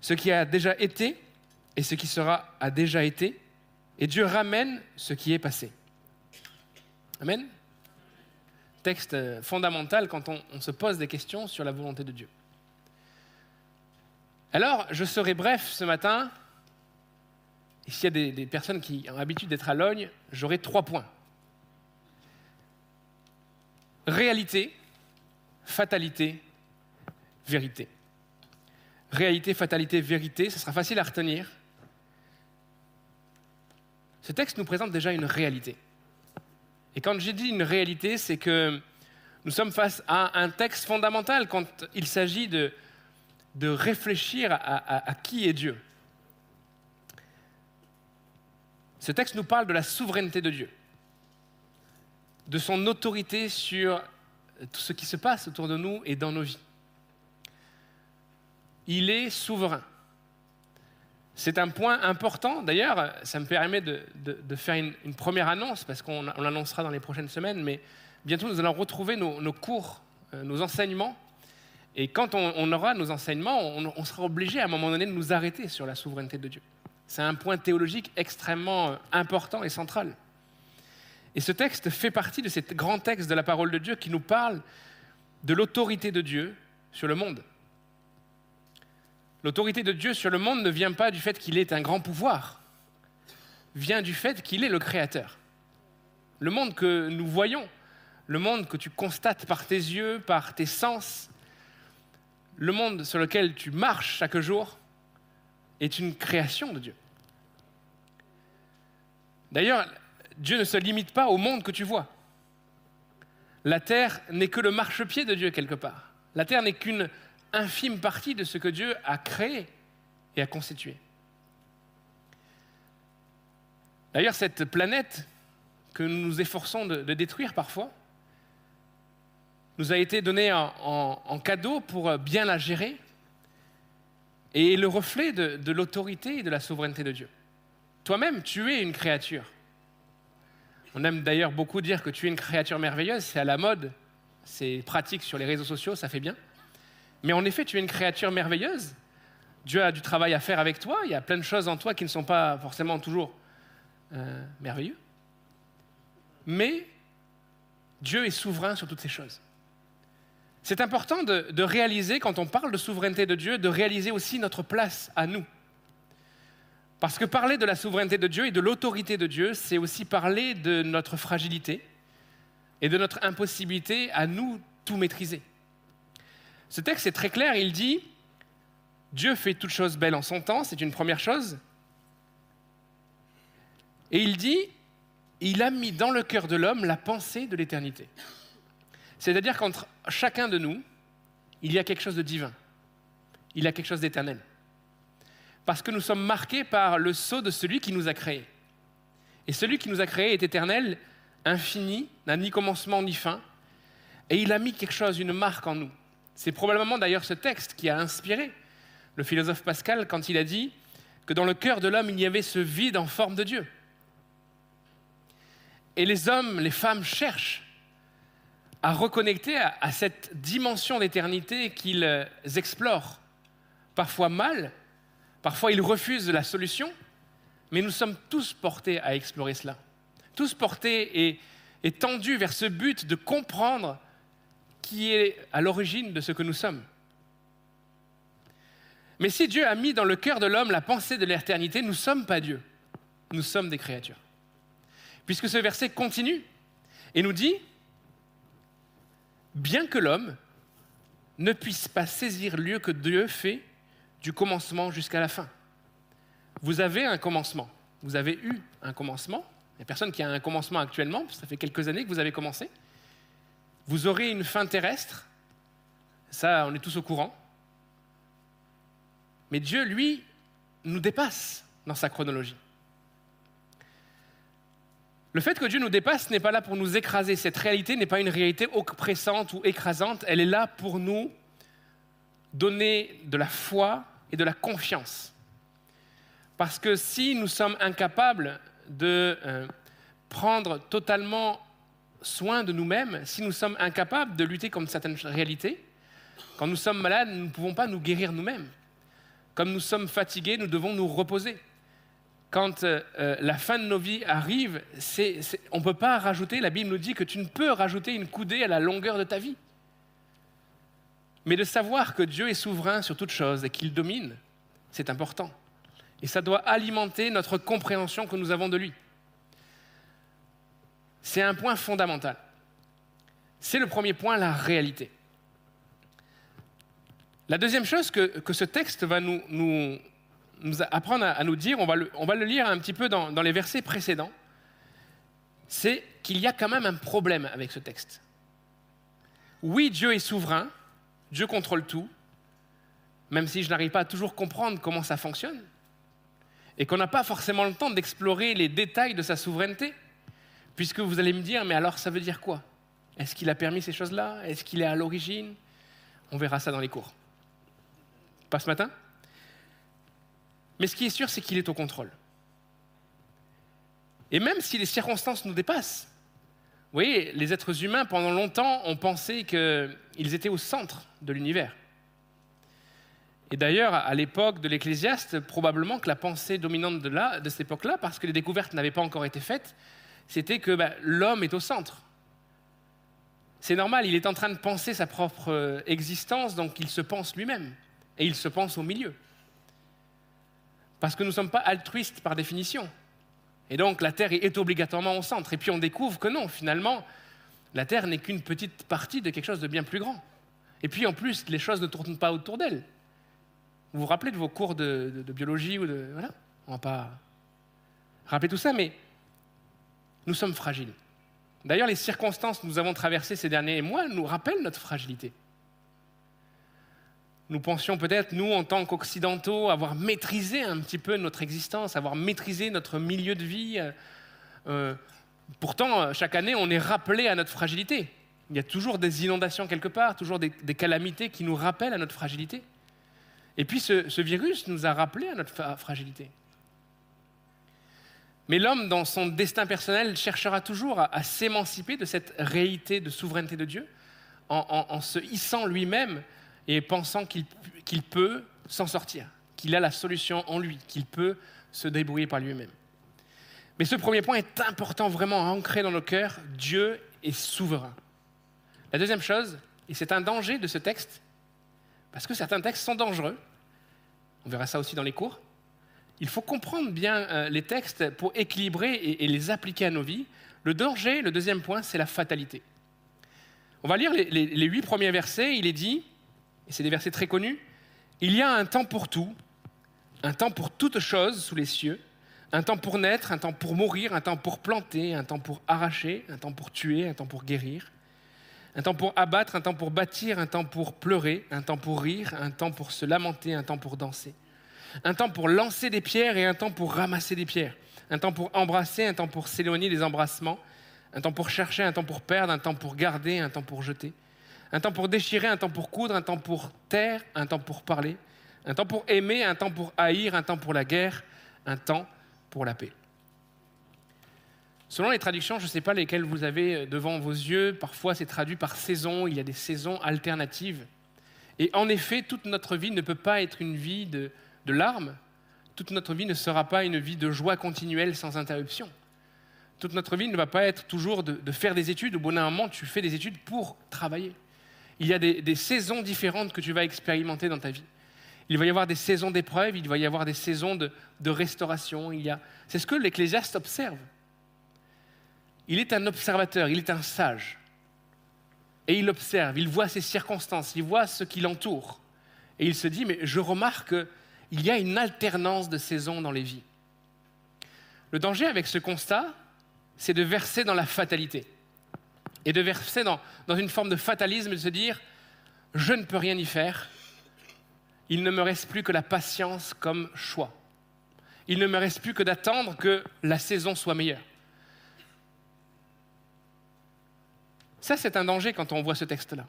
Ce qui a déjà été et ce qui sera a déjà été, et Dieu ramène ce qui est passé. Amen. Texte fondamental quand on, on se pose des questions sur la volonté de Dieu. Alors, je serai bref ce matin et s'il y a des, personnes qui ont l'habitude d'être à Logne, j'aurai trois points. Réalité, fatalité, vérité. Réalité, fatalité, vérité, ce sera facile à retenir. Ce texte nous présente déjà une réalité. Et quand j'ai dit une réalité, c'est que nous sommes face à un texte fondamental quand il s'agit de, de réfléchir à qui est Dieu. Ce texte nous parle de la souveraineté de Dieu, de son autorité sur tout ce qui se passe autour de nous et dans nos vies. Il est souverain. C'est un point important. D'ailleurs, ça me permet de, faire une, première annonce, parce qu'on l'annoncera dans les prochaines semaines, mais bientôt nous allons retrouver nos, cours, euh, nos enseignements. Et quand on, aura nos enseignements, on sera obligé à un moment donné de nous arrêter sur la souveraineté de Dieu. C'est un point théologique extrêmement euh, important et central. Et ce texte fait partie de ces grands textes de la parole de Dieu qui nous parle de l'autorité de Dieu sur le monde. L'autorité de Dieu sur le monde ne vient pas du fait qu'il ait un grand pouvoir, vient du fait qu'il est le Créateur. Le monde que nous voyons, le monde que tu constates par tes yeux, par tes sens, le monde sur lequel tu marches chaque jour, est une création de Dieu. D'ailleurs, Dieu ne se limite pas au monde que tu vois. La terre n'est que le marchepied de Dieu quelque part. La terre n'est qu'une infime partie de ce que Dieu a créé et a constitué. D'ailleurs, cette planète que nous nous efforçons de, détruire parfois, nous a été donné en, cadeau pour bien la gérer et est le reflet de, l'autorité et de la souveraineté de Dieu. Toi-même, tu es une créature. On aime d'ailleurs beaucoup dire que tu es une créature merveilleuse, c'est à la mode, c'est pratique sur les réseaux sociaux, ça fait bien. Mais en effet, tu es une créature merveilleuse. Dieu a du travail à faire avec toi, il y a plein de choses en toi qui ne sont pas forcément toujours euh, merveilleux. Mais Dieu est souverain sur toutes ces choses. C'est important de, réaliser, quand on parle de souveraineté de Dieu, de réaliser aussi notre place à nous. Parce que parler de la souveraineté de Dieu et de l'autorité de Dieu, c'est aussi parler de notre fragilité et de notre impossibilité à nous tout maîtriser. Ce texte est très clair, il dit, Dieu fait toutes choses belles en son temps, c'est une première chose. Et il dit, il a mis dans le cœur de l'homme la pensée de l'éternité. C'est-à-dire qu'entre chacun de nous, il y a quelque chose de divin. Il y a quelque chose d'éternel. Parce que nous sommes marqués par le sceau de celui qui nous a créés. Et celui qui nous a créés est éternel, infini, n'a ni commencement ni fin. Et il a mis quelque chose, une marque en nous. C'est probablement d'ailleurs ce texte qui a inspiré le philosophe Pascal quand il a dit que dans le cœur de l'homme, il y avait ce vide en forme de Dieu. Et les hommes, les femmes cherchent à reconnecter à, cette dimension d'éternité qu'ils euh, explorent, parfois mal, parfois ils refusent la solution, mais nous sommes tous portés à explorer cela, tous portés et, et tendus vers ce but de comprendre qui est à l'origine de ce que nous sommes. Mais si Dieu a mis dans le cœur de l'homme la pensée de l'éternité, nous ne sommes pas Dieu, nous sommes des créatures. Puisque ce verset continue et nous dit, bien que l'homme ne puisse pas saisir lieu que Dieu fait du commencement jusqu'à la fin. Vous avez un commencement, vous avez eu un commencement, il n'y a personne qui a un commencement actuellement, ça fait quelques années que vous avez commencé. Vous aurez une fin terrestre, ça on est tous au courant. Mais Dieu, lui, nous dépasse dans sa chronologie. Le fait que Dieu nous dépasse n'est pas là pour nous écraser. Cette réalité n'est pas une réalité oppressante ou écrasante. Elle est là pour nous donner de la foi et de la confiance. Parce que si nous sommes incapables de euh, prendre totalement soin de nous-mêmes, si nous sommes incapables de lutter contre certaines réalités, quand nous sommes malades, nous ne pouvons pas nous guérir nous-mêmes. Comme nous sommes fatigués, nous devons nous reposer quand euh, euh, la fin de nos vies arrive, on ne peut pas rajouter, la Bible nous dit que tu ne peux rajouter une coudée à la longueur de ta vie. Mais de savoir que Dieu est souverain sur toute chose et qu'il domine, c'est important. Et ça doit alimenter notre compréhension que nous avons de lui. C'est un point fondamental. C'est le premier point, la réalité. La deuxième chose que, ce texte va nous, nous apprendre à, nous dire, on va, le, on va le lire un petit peu dans, dans les versets précédents, c'est qu'il y a quand même un problème avec ce texte. Oui, Dieu est souverain, Dieu contrôle tout, même si je n'arrive pas à toujours comprendre comment ça fonctionne, et qu'on n'a pas forcément le temps d'explorer les détails de sa souveraineté, puisque vous allez me dire, mais alors ça veut dire quoi? Est-ce qu'il a permis ces choses-là? Est-ce qu'il est à l'origine? On verra ça dans les cours. Pas ce matin? Mais ce qui est sûr, c'est qu'il est au contrôle. Et même si les circonstances nous dépassent, vous voyez, les êtres humains, pendant longtemps, ont pensé qu'ils étaient au centre de l'univers. Et d'ailleurs, à l'époque de l'Ecclésiaste, probablement que la pensée dominante de, là, de cette époque-là, parce que les découvertes n'avaient pas encore été faites, c'était que bah, l'homme est au centre. C'est normal, il est en train de penser sa propre euh, existence, donc il se pense lui-même, et il se pense au milieu. Parce que nous ne sommes pas altruistes par définition. Et donc la Terre est obligatoirement au centre. Et puis on découvre que non, finalement, la Terre n'est qu'une petite partie de quelque chose de bien plus grand. Et puis en plus, les choses ne tournent pas autour d'elle. Vous vous rappelez de vos cours de, de- biologie ou de... Voilà, on va pas rappeler tout ça, mais nous sommes fragiles. D'ailleurs, les circonstances que nous avons traversées ces derniers mois nous rappellent notre fragilité. Nous pensions peut-être, nous, en tant qu'Occidentaux, avoir maîtrisé un petit peu notre existence, avoir maîtrisé notre milieu de vie. Euh, pourtant, chaque année, on est rappelé à notre fragilité. Il y a toujours des inondations quelque part, toujours des, calamités qui nous rappellent à notre fragilité. Et puis ce, virus nous a rappelé à notre fragilité. Mais l'homme, dans son destin personnel, cherchera toujours à, s'émanciper de cette réalité de souveraineté de Dieu en se hissant lui-même et pensant qu'il peut s'en sortir, qu'il a la solution en lui, qu'il peut se débrouiller par lui-même. Mais ce premier point est important vraiment à ancrer dans nos cœurs. Dieu est souverain. La deuxième chose, et c'est un danger de ce texte, parce que certains textes sont dangereux, on verra ça aussi dans les cours, il faut comprendre bien euh, les textes pour équilibrer et, les appliquer à nos vies. Le danger, le deuxième point, c'est la fatalité. On va lire les huit premiers versets, il est dit, et c'est des versets très connus, il y a un temps pour tout, un temps pour toute chose sous les cieux, un temps pour naître, un temps pour mourir, un temps pour planter, un temps pour arracher, un temps pour tuer, un temps pour guérir, un temps pour abattre, un temps pour bâtir, un temps pour pleurer, un temps pour rire, un temps pour se lamenter, un temps pour danser, un temps pour lancer des pierres et un temps pour ramasser des pierres, un temps pour embrasser, un temps pour s'éloigner des embrassements, un temps pour chercher, un temps pour perdre, un temps pour garder, un temps pour jeter, un temps pour déchirer, un temps pour coudre, un temps pour taire, un temps pour parler, un temps pour aimer, un temps pour haïr, un temps pour la guerre, un temps pour la paix. Selon les traductions, je ne sais pas lesquelles vous avez devant vos yeux, parfois c'est traduit par saison, il y a des saisons alternatives. Et en effet, toute notre vie ne peut pas être une vie de, larmes, toute notre vie ne sera pas une vie de joie continuelle sans interruption. Toute notre vie ne va pas être toujours de, de faire des études, au bout d'un moment tu fais des études pour travailler. Il y a des, saisons différentes que tu vas expérimenter dans ta vie. Il va y avoir des saisons d'épreuves, il va y avoir des saisons de, de restauration. Il y a... C'est ce que l'Ecclésiaste observe. Il est un observateur, il est un sage. Et il observe, il voit ses circonstances, il voit ce qui l'entoure. Et il se dit, mais je remarque qu'il y a une alternance de saisons dans les vies. Le danger avec ce constat, c'est de verser dans la fatalité. Et de verser dans, une forme de fatalisme, de se dire, je ne peux rien y faire, il ne me reste plus que la patience comme choix. Il ne me reste plus que d'attendre que la saison soit meilleure. Ça, c'est un danger quand on voit ce texte-là.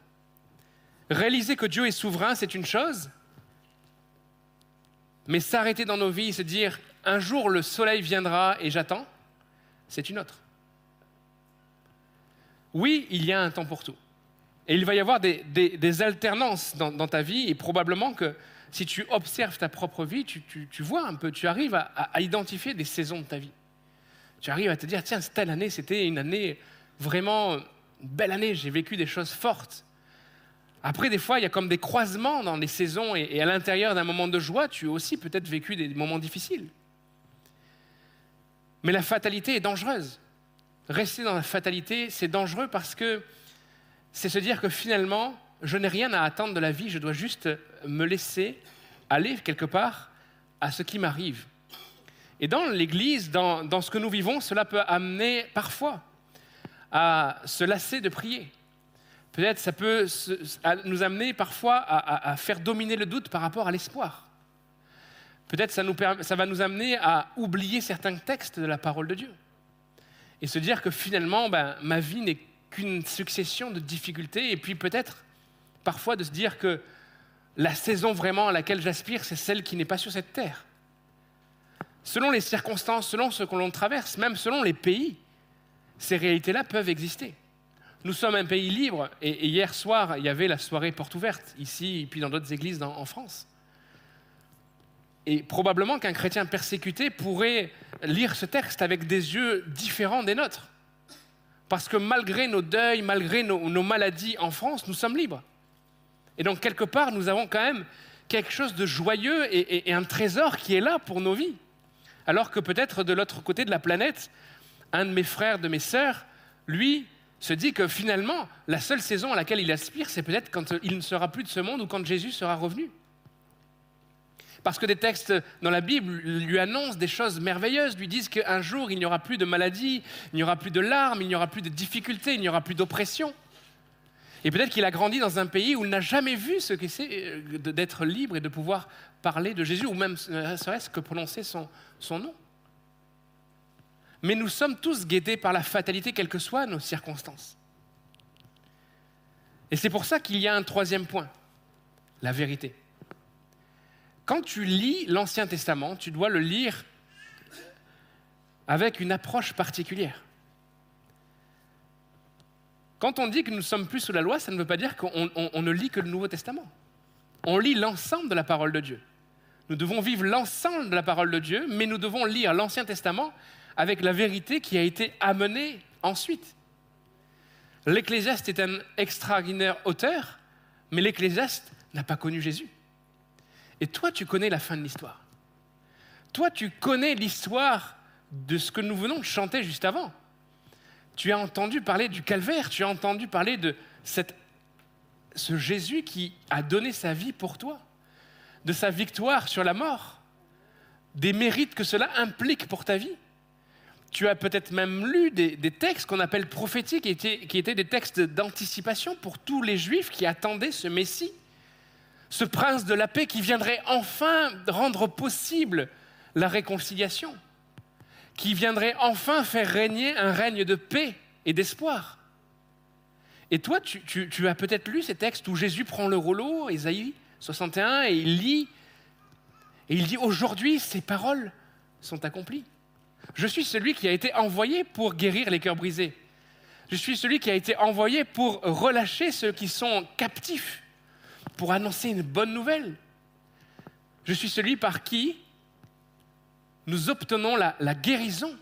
Réaliser que Dieu est souverain, c'est une chose, mais s'arrêter dans nos vies et se dire un jour le soleil viendra et j'attends, c'est une autre. Oui, il y a un temps pour tout. Et il va y avoir des, alternances dans, ta vie, et probablement que si tu observes ta propre vie, tu, vois un peu, tu arrives à, identifier des saisons de ta vie. Tu arrives à te dire, tiens, telle année, c'était une année vraiment belle année, j'ai vécu des choses fortes. Après, des fois, il y a comme des croisements dans les saisons, et à l'intérieur d'un moment de joie, tu as aussi peut-être vécu des moments difficiles. Mais la fatalité est dangereuse. Rester dans la fatalité, c'est dangereux parce que c'est se dire que finalement, je n'ai rien à attendre de la vie, je dois juste me laisser aller quelque part à ce qui m'arrive. Et dans l'Église, dans, ce que nous vivons, cela peut amener parfois à se lasser de prier. Peut-être ça peut nous amener parfois à, faire dominer le doute par rapport à l'espoir. Peut-être ça va nous amener à oublier certains textes de la parole de Dieu. Et se dire que finalement, ben, ma vie n'est qu'une succession de difficultés. Et puis peut-être parfois de se dire que la saison vraiment à laquelle j'aspire, c'est celle qui n'est pas sur cette terre. Selon les circonstances, selon ce que l'on traverse, même selon les pays, ces réalités-là peuvent exister. Nous sommes un pays libre et, hier soir, il y avait la soirée porte ouverte, ici et puis dans d'autres églises en France. Et probablement qu'un chrétien persécuté pourrait lire ce texte avec des yeux différents des nôtres. Parce que malgré nos deuils, malgré nos, maladies en France, nous sommes libres. Et donc quelque part, nous avons quand même quelque chose de joyeux et- et un trésor qui est là pour nos vies. Alors que peut-être de l'autre côté de la planète, un de mes frères, de mes sœurs, lui, se dit que finalement, la seule saison à laquelle il aspire, c'est peut-être quand il ne sera plus de ce monde ou quand Jésus sera revenu. Parce que des textes dans la Bible lui annoncent des choses merveilleuses, lui disent qu'un jour, il n'y aura plus de maladie, il n'y aura plus de larmes, il n'y aura plus de difficultés, il n'y aura plus d'oppression. Et peut-être qu'il a grandi dans un pays où il n'a jamais vu ce que c'est euh, d'être libre et de pouvoir parler de Jésus, ou même ne serait-ce que prononcer son, son nom. Mais nous sommes tous guidés par la fatalité, quelles que soient nos circonstances. Et c'est pour ça qu'il y a un troisième point, la vérité. Quand tu lis l'Ancien Testament, tu dois le lire avec une approche particulière. Quand on dit que nous sommes plus sous la loi, ça ne veut pas dire qu'on on- on ne lit que le Nouveau Testament. On lit l'ensemble de la parole de Dieu. Nous devons vivre l'ensemble de la parole de Dieu, mais nous devons lire l'Ancien Testament avec la vérité qui a été amenée ensuite. L'Ecclésiaste est un extraordinaire auteur, mais l'Ecclésiaste n'a pas connu Jésus. Et toi, tu connais la fin de l'histoire. Toi, tu connais l'histoire de ce que nous venons de chanter juste avant. Tu as entendu parler du calvaire, tu as entendu parler de ce Jésus qui a donné sa vie pour toi, de sa victoire sur la mort, des mérites que cela implique pour ta vie. Tu as peut-être même lu des, textes qu'on appelle prophétiques, qui étaient des textes d'anticipation pour tous les Juifs qui attendaient ce Messie, ce prince de la paix qui viendrait enfin rendre possible la réconciliation, qui viendrait enfin faire régner un règne de paix et d'espoir. Et toi, tu, as peut-être lu ces textes où Jésus prend le rouleau, Ésaïe 61, et il lit, et il dit, aujourd'hui, ces paroles sont accomplies. Je suis celui qui a été envoyé pour guérir les cœurs brisés. Je suis celui qui a été envoyé pour relâcher ceux qui sont captifs, pour annoncer une bonne nouvelle. Je suis celui par qui nous obtenons la, guérison,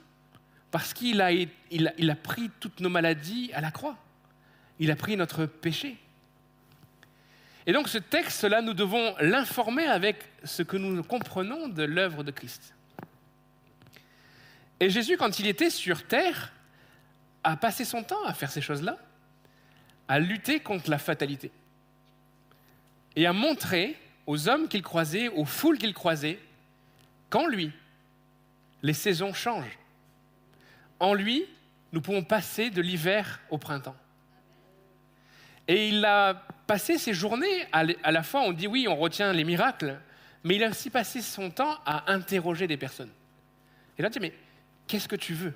parce qu'il a, a- pris toutes nos maladies à la croix. Il a pris notre péché. Et donc ce texte-là, nous devons l'informer avec ce que nous comprenons de l'œuvre de Christ. Et Jésus, quand il était sur terre, a passé son temps à faire ces choses-là, à lutter contre la fatalité, et à montrer aux hommes qu'il croisait, aux foules qu'il croisait, qu'en lui, les saisons changent. En lui, nous pouvons passer de l'hiver au printemps. Et il a passé ses journées, à la fois on dit oui, on retient les miracles, mais il a aussi passé son temps à interroger des personnes. Et là, tu dis, mais qu'est-ce que tu veux?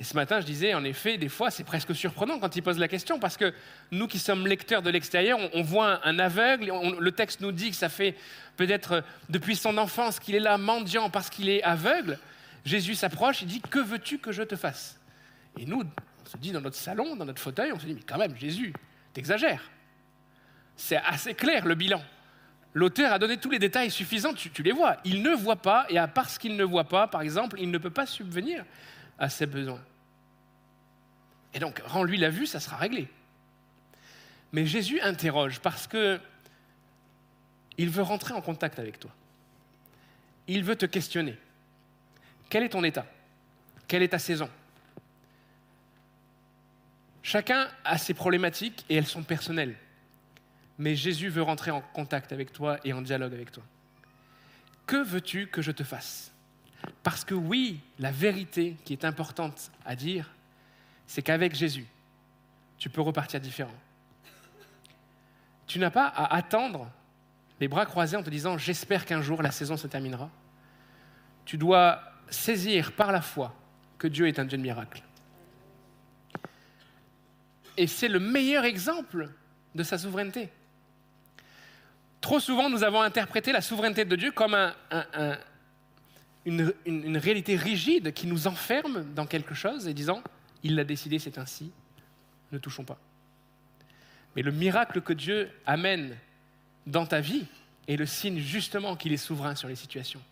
Et ce matin, je disais, en effet, des fois, c'est presque surprenant quand il pose la question, parce que nous qui sommes lecteurs de l'extérieur, on, voit un, aveugle, le texte nous dit que ça fait peut-être euh, depuis son enfance qu'il est là mendiant parce qu'il est aveugle. Jésus s'approche, il dit, que veux-tu que je te fasse? Et nous, on se dit dans notre salon, dans notre fauteuil, on se dit, mais quand même, Jésus, t'exagères. C'est assez clair le bilan. L'auteur a donné tous les détails suffisants, tu, tu les vois. Il ne voit pas, et à parce qu'il ne voit pas, par exemple, il ne peut pas subvenir à ses besoins. Et donc, rends-lui la vue, ça sera réglé. Mais Jésus interroge parce que il veut rentrer en contact avec toi. Il veut te questionner. Quel est ton état? Quelle est ta saison? Chacun a ses problématiques et elles sont personnelles. Mais Jésus veut rentrer en contact avec toi et en dialogue avec toi. Que veux-tu que je te fasse? Parce que oui, la vérité qui est importante à dire, c'est qu'avec Jésus, tu peux repartir différent. Tu n'as pas à attendre les bras croisés en te disant j'espère qu'un jour la saison se terminera. Tu dois saisir par la foi que Dieu est un Dieu de miracle. Et c'est le meilleur exemple de sa souveraineté. Trop souvent, nous avons interprété la souveraineté de Dieu comme un- un- un- une, réalité rigide qui nous enferme dans quelque chose et disant, il l'a décidé, c'est ainsi, ne touchons pas. Mais le miracle que Dieu amène dans ta vie est le signe justement qu'il est souverain sur les situations.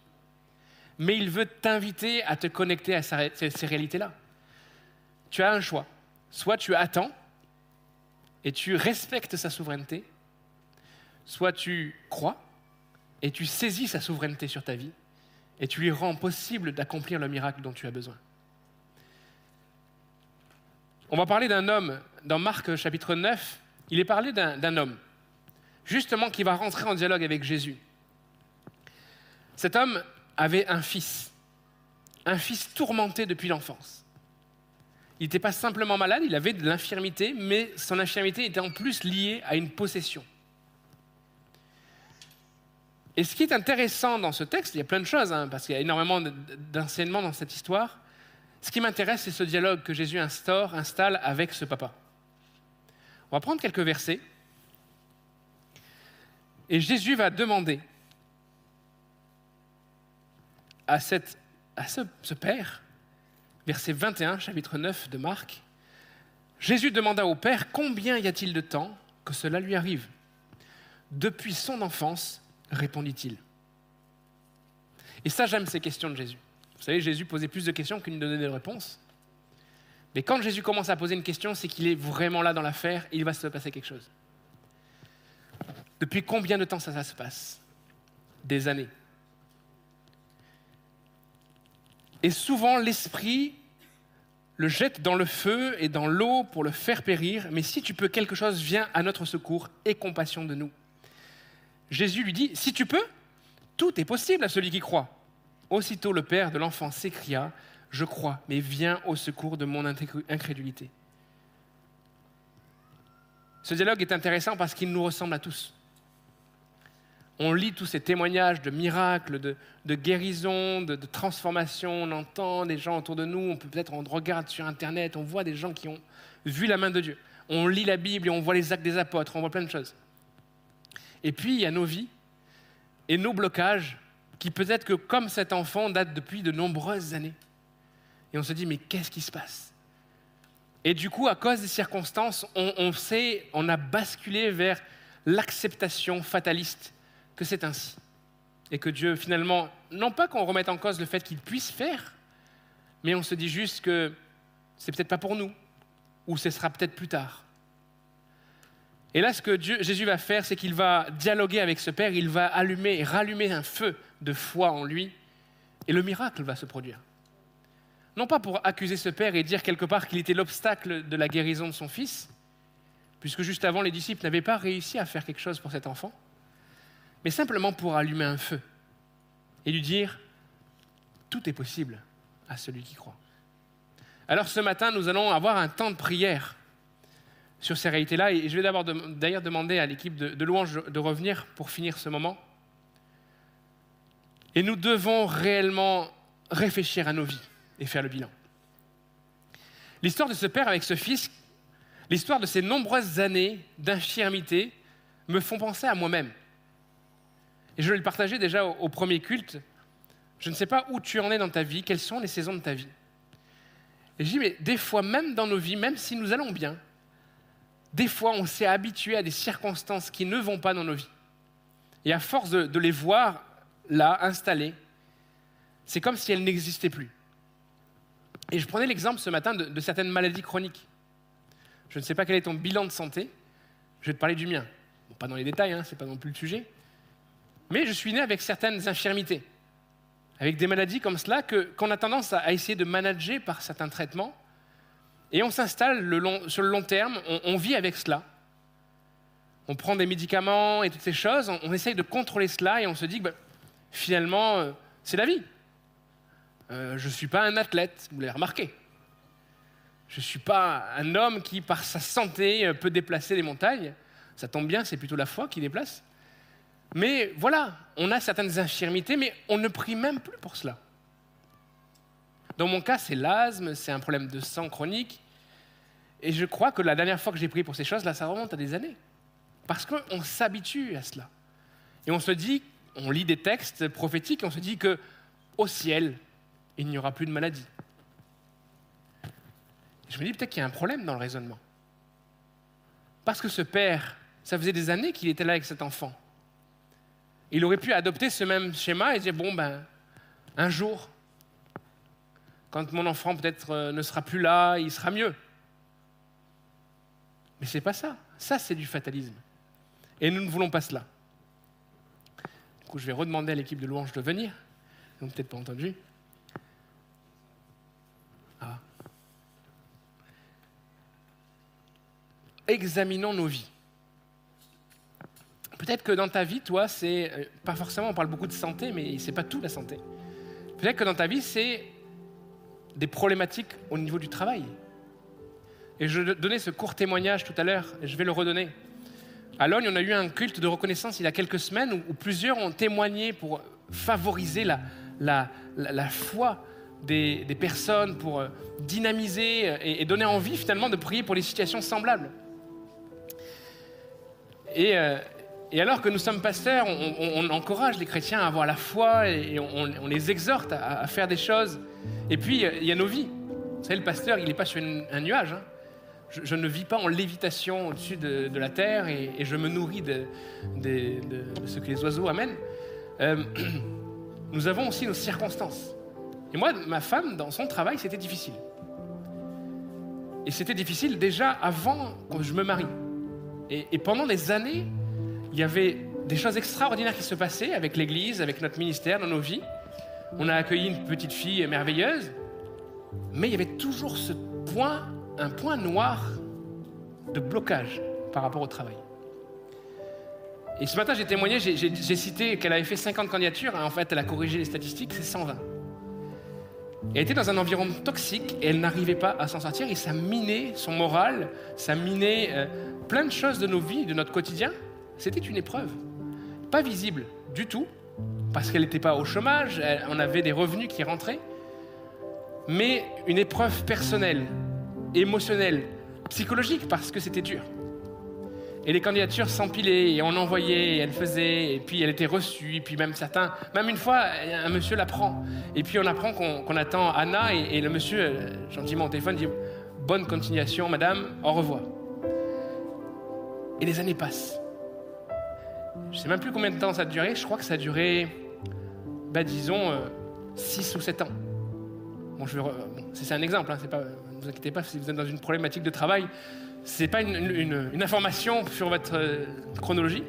Mais il veut t'inviter à te connecter à ces réalités-là. Tu as un choix. Soit tu attends et tu respectes sa souveraineté, soit tu crois et tu saisis sa souveraineté sur ta vie et tu lui rends possible d'accomplir le miracle dont tu as besoin. On va parler d'un homme dans Marc chapitre 9. Il est parlé d'un d'un homme, justement, qui va rentrer en dialogue avec Jésus. Cet homme avait un fils, un fils tourmenté depuis l'enfance. Il n'était pas simplement malade, il avait de l'infirmité, mais son infirmité était en plus liée à une possession. Et ce qui est intéressant dans ce texte, il y a plein de choses, hein, parce qu'il y a énormément de- d'enseignements dans cette histoire. Ce qui m'intéresse, c'est ce dialogue que Jésus instaure, installe avec ce papa. On va prendre quelques versets. Et Jésus va demander à, ce Père, verset 21, chapitre 9 de Marc, Jésus demanda au Père, combien y a-t-il de temps que cela lui arrive? Depuis son enfance, répondit-il. Et ça, j'aime ces questions de Jésus. Vous savez, Jésus posait plus de questions qu'il ne donnait de réponses. Mais quand Jésus commence à poser une question, c'est qu'il est vraiment là dans l'affaire il va se passer quelque chose. Depuis combien de temps ça se passe? Des années. Et souvent, l'esprit le jette dans le feu et dans l'eau pour le faire périr, mais si tu peux quelque chose, viens à notre secours et compassion de nous. Jésus lui dit, si tu peux, tout est possible à celui qui croit. Aussitôt le père de l'enfant s'écria, je crois, mais viens au secours de mon incrédulité. Ce dialogue est intéressant parce qu'il nous ressemble à tous. On lit tous ces témoignages de miracles, de, guérisons, de, de transformations, on entend des gens autour de nous, on peut peut-être on regarde sur Internet, on voit des gens qui ont vu la main de Dieu. On lit la Bible et on voit les actes des apôtres, on voit plein de choses. Et puis il y a nos vies et nos blocages qui peut-être que comme cet enfant datent depuis de nombreuses années. Et on se dit, mais qu'est-ce qui se passe? Et du coup, à cause des circonstances, on, sait, on a basculé vers l'acceptation fataliste que c'est ainsi. Et que Dieu, finalement, non pas qu'on remette en cause le fait qu'il puisse faire, mais on se dit juste que c'est peut-être pas pour nous, ou ce sera peut-être plus tard. Et là, ce que Jésus va faire, c'est qu'il va dialoguer avec ce Père, il va allumer rallumer un feu de foi en lui, et le miracle va se produire. Non pas pour accuser ce Père et dire quelque part qu'il était l'obstacle de la guérison de son fils, puisque juste avant, les disciples n'avaient pas réussi à faire quelque chose pour cet enfant, mais simplement pour allumer un feu et lui dire, tout est possible à celui qui croit. Alors ce matin, nous allons avoir un temps de prière sur ces réalités-là. Et je vais d'abord d'ailleurs demander à l'équipe de, louange de revenir pour finir ce moment. Et nous devons réellement réfléchir à nos vies et faire le bilan. L'histoire de ce père avec ce fils, l'histoire de ces nombreuses années d'infirmité me font penser à moi-même. Et je le partager déjà au, au premier culte. Je ne sais pas où tu en es dans ta vie, quelles sont les saisons de ta vie. Et je dis, mais des fois, même dans nos vies, même si nous allons bien, des fois, on s'est habitué à des circonstances qui ne vont pas dans nos vies. Et à force de, les voir là, installées, c'est comme si elles n'existaient plus. Et je prenais l'exemple ce matin de, certaines maladies chroniques. Je ne sais pas quel est ton bilan de santé, je vais te parler du mien. pas dans les détails, hein, ce n'est pas non plus le sujet. Mais je suis né avec certaines infirmités, avec des maladies comme cela qu'on a tendance à essayer de manager par certains traitements et on s'installe sur le long terme, on, vit avec cela. On prend des médicaments et toutes ces choses, on, essaye de contrôler cela et on se dit que ben, finalement, euh, c'est la vie. Euh, je ne suis pas un athlète, vous l'avez remarqué. Je ne suis pas un homme qui, par sa santé, euh, peut déplacer les montagnes. Ça tombe bien, c'est plutôt la foi qui déplace. Mais voilà, on a certaines infirmités, mais on ne prie même plus pour cela. Dans mon cas, c'est l'asthme, c'est un problème de sang chronique. Et je crois que la dernière fois que j'ai prié pour ces choses, là, ça remonte à des années. Parce qu'on s'habitue à cela. Et on se dit, on lit des textes prophétiques, on se dit que au ciel, il n'y aura plus de maladie. je me dis peut-être qu'il y a un problème dans le raisonnement. Parce que ce père, ça faisait des années qu'il était là avec cet enfant. Il aurait pu adopter ce même schéma et dire, bon, ben, un jour, quand mon enfant peut-être euh, ne sera plus là, il sera mieux. Mais ce n'est pas ça. Ça, c'est du fatalisme. Et nous ne voulons pas cela. Du coup, je vais redemander à l'équipe de louange de venir. Ils n'ont peut-être pas entendu. Ah. Examinons nos vies. Peut-être que dans ta vie, toi, c'est euh, pas forcément, on parle beaucoup de santé, mais c'est pas tout la santé. Peut-être que dans ta vie, c'est des problématiques au niveau du travail. Et je donnais ce court témoignage tout à l'heure, et je vais le redonner. À Logne, on a eu un culte de reconnaissance il y a quelques semaines où, plusieurs ont témoigné pour favoriser la, foi des, des, personnes, pour euh, dynamiser et, et donner envie finalement de prier pour les situations semblables. Et, euh, et alors que nous sommes pasteurs, on, encourage les chrétiens à avoir la foi et, on, les exhorte à, faire des choses. Et puis, euh, il y a nos vies. Vous savez, le pasteur, il n'est pas sur un nuage. hein. Je, ne vis pas en lévitation au-dessus de, la terre et, je me nourris de, ce que les oiseaux amènent. Euh, nous avons aussi nos circonstances. Et moi, ma femme, dans son travail, c'était difficile. Et c'était difficile déjà avant que je me marie. Et pendant des années, il y avait des choses extraordinaires qui se passaient avec l'Église, avec notre ministère, dans nos vies. On a accueilli une petite fille merveilleuse, mais il y avait toujours ce point, un point noir de blocage par rapport au travail. Et ce matin, j'ai témoigné, j'ai- cité qu'elle avait fait 50 candidatures. En fait, elle a corrigé les statistiques, c'est 120. Elle était dans un environnement toxique et elle n'arrivait pas à s'en sortir et ça minait son moral, ça minait euh, plein de choses de nos vies, de notre quotidien. C'était une épreuve, pas visible du tout, parce qu'elle n'était pas au chômage, elle- on avait des revenus qui rentraient, mais une épreuve personnelle, émotionnelle, psychologique, parce que c'était dur. Et les candidatures s'empilaient, et on envoyait, et elle faisait, et puis elle était reçue, et puis même certains, même une fois, un monsieur la prend, et puis on apprend qu'on attend Anna, et, et le monsieur, euh, gentiment au téléphone, dit Bonne continuation, madame, au revoir. Et les années passent. Je sais même plus combien de temps ça a duré, je crois que ça a duré, bah, disons, 6 ou 7 ans. Bon, je bon, c'est un exemple, hein, pas, ne vous inquiétez pas si vous êtes dans une problématique de travail, c'est pas une, une- information sur votre euh, chronologie.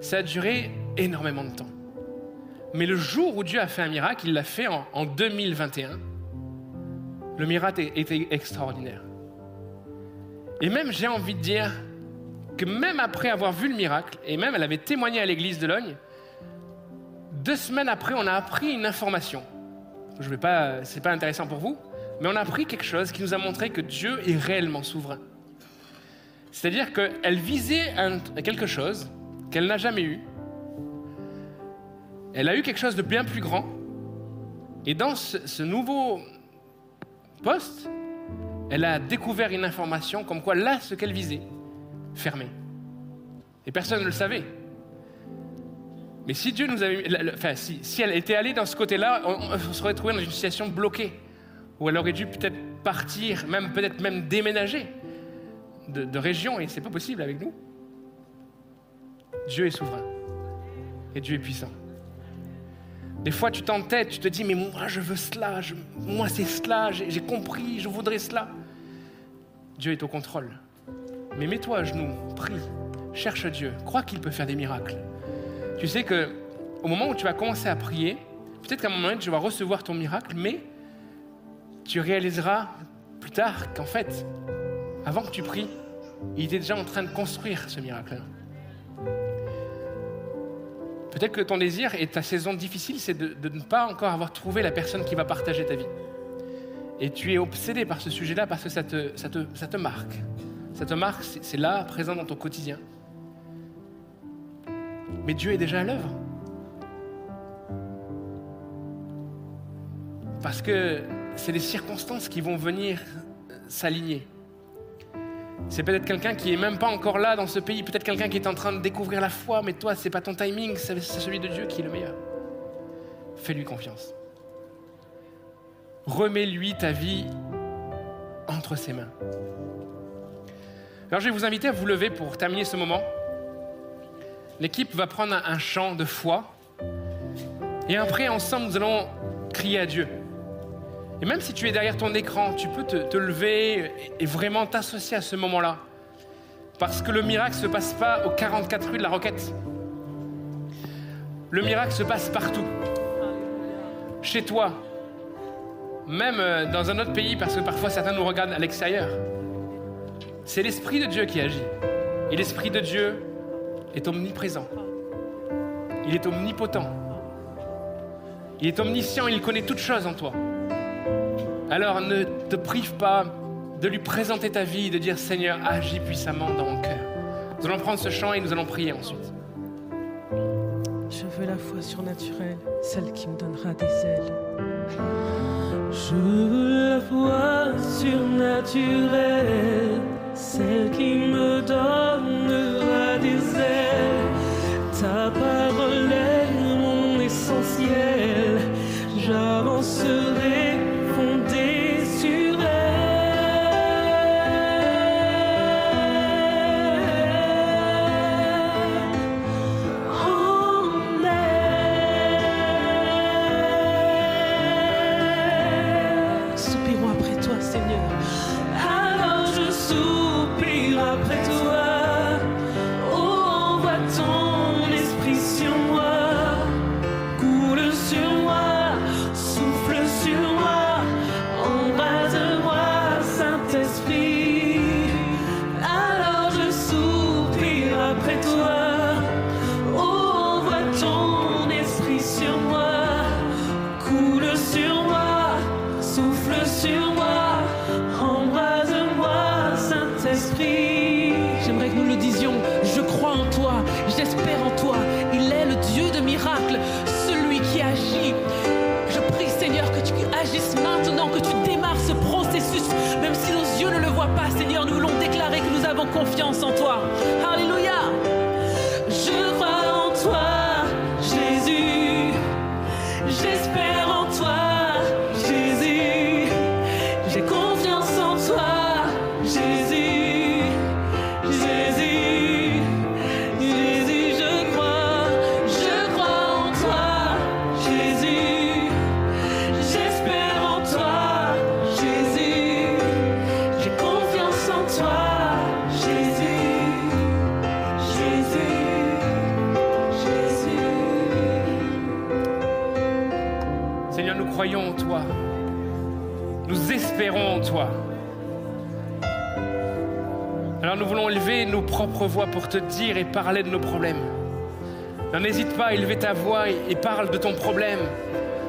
Ça a duré énormément de temps. Mais le jour où Dieu a fait un miracle, il l'a fait en, en 2021. Le miracle était extraordinaire. Et même, j'ai envie de dire que même après avoir vu le miracle, et même elle avait témoigné à l'église de Logne, deux semaines après, on a appris une information. Je vais pas, c'est pas intéressant pour vous, mais on a appris quelque chose qui nous a montré que Dieu est réellement souverain. C'est-à-dire qu'elle visait quelque chose qu'elle n'a jamais eu. Elle a eu quelque chose de bien plus grand. Et dans ce nouveau poste, elle a découvert une information comme quoi là, ce qu'elle visait, fermé. Et personne ne le savait. Mais si Dieu nous avait, enfin, si, si elle était allée dans ce côté-là, on, se serait trouvé dans une situation bloquée, où elle aurait dû peut-être partir, même peut-être même déménager de, région, et c'est pas possible avec nous. Dieu est souverain, et Dieu est puissant. Des fois, tu t'entêtes, tu te dis, mais moi, je veux cela, moi, c'est cela, j'ai compris, je voudrais cela. Dieu est au contrôle. Mais mets-toi à genoux, prie, cherche Dieu, crois qu'il peut faire des miracles. Tu sais que au moment où tu vas commencer à prier, peut-être qu'à un moment donné, tu vas recevoir ton miracle, mais tu réaliseras plus tard qu'en fait, avant que tu pries, il était déjà en train de construire ce miracle-là. Peut-être que ton désir et ta saison difficile, c'est de, ne pas encore avoir trouvé la personne qui va partager ta vie. Et tu es obsédé par ce sujet-là parce que ça te marque. Ça te marque, c'est là, présent dans ton quotidien. Mais Dieu est déjà à l'œuvre. Parce que c'est les circonstances qui vont venir euh, s'aligner. C'est peut-être quelqu'un qui est même pas encore là dans ce pays, peut-être quelqu'un qui est en train de découvrir la foi, mais toi, c'est pas ton timing, c'est celui de Dieu qui est le meilleur. Fais-lui confiance. Remets-lui ta vie entre ses mains. Alors je vais vous inviter à vous lever pour terminer ce moment. L'équipe va prendre un, chant de foi. Et après, ensemble, nous allons crier à Dieu. Et même si tu es derrière ton écran, tu peux te, lever et, et vraiment t'associer à ce moment-là. Parce que le miracle ne se passe pas aux 44 rues de la Roquette. Le miracle se passe partout. Chez toi. Même euh, dans un autre pays, parce que parfois certains nous regardent à l'extérieur. C'est l'Esprit de Dieu qui agit. Et l'Esprit de Dieu est omniprésent. Il est omnipotent. Il est omniscient, il connaît toutes choses en toi. Alors ne te prive pas de lui présenter ta vie, de dire Seigneur, agis puissamment dans mon cœur. Nous allons prendre ce chant et nous allons prier ensuite. Je veux la foi surnaturelle, celle qui me donnera des ailes. Je veux la foi surnaturelle, celle qui me donnera des ailes. Ta parole est mon essentiel, j'avancerai. Te dire et parler de nos problèmes. N'hésite pas à élever ta voix et, et parle de ton problème,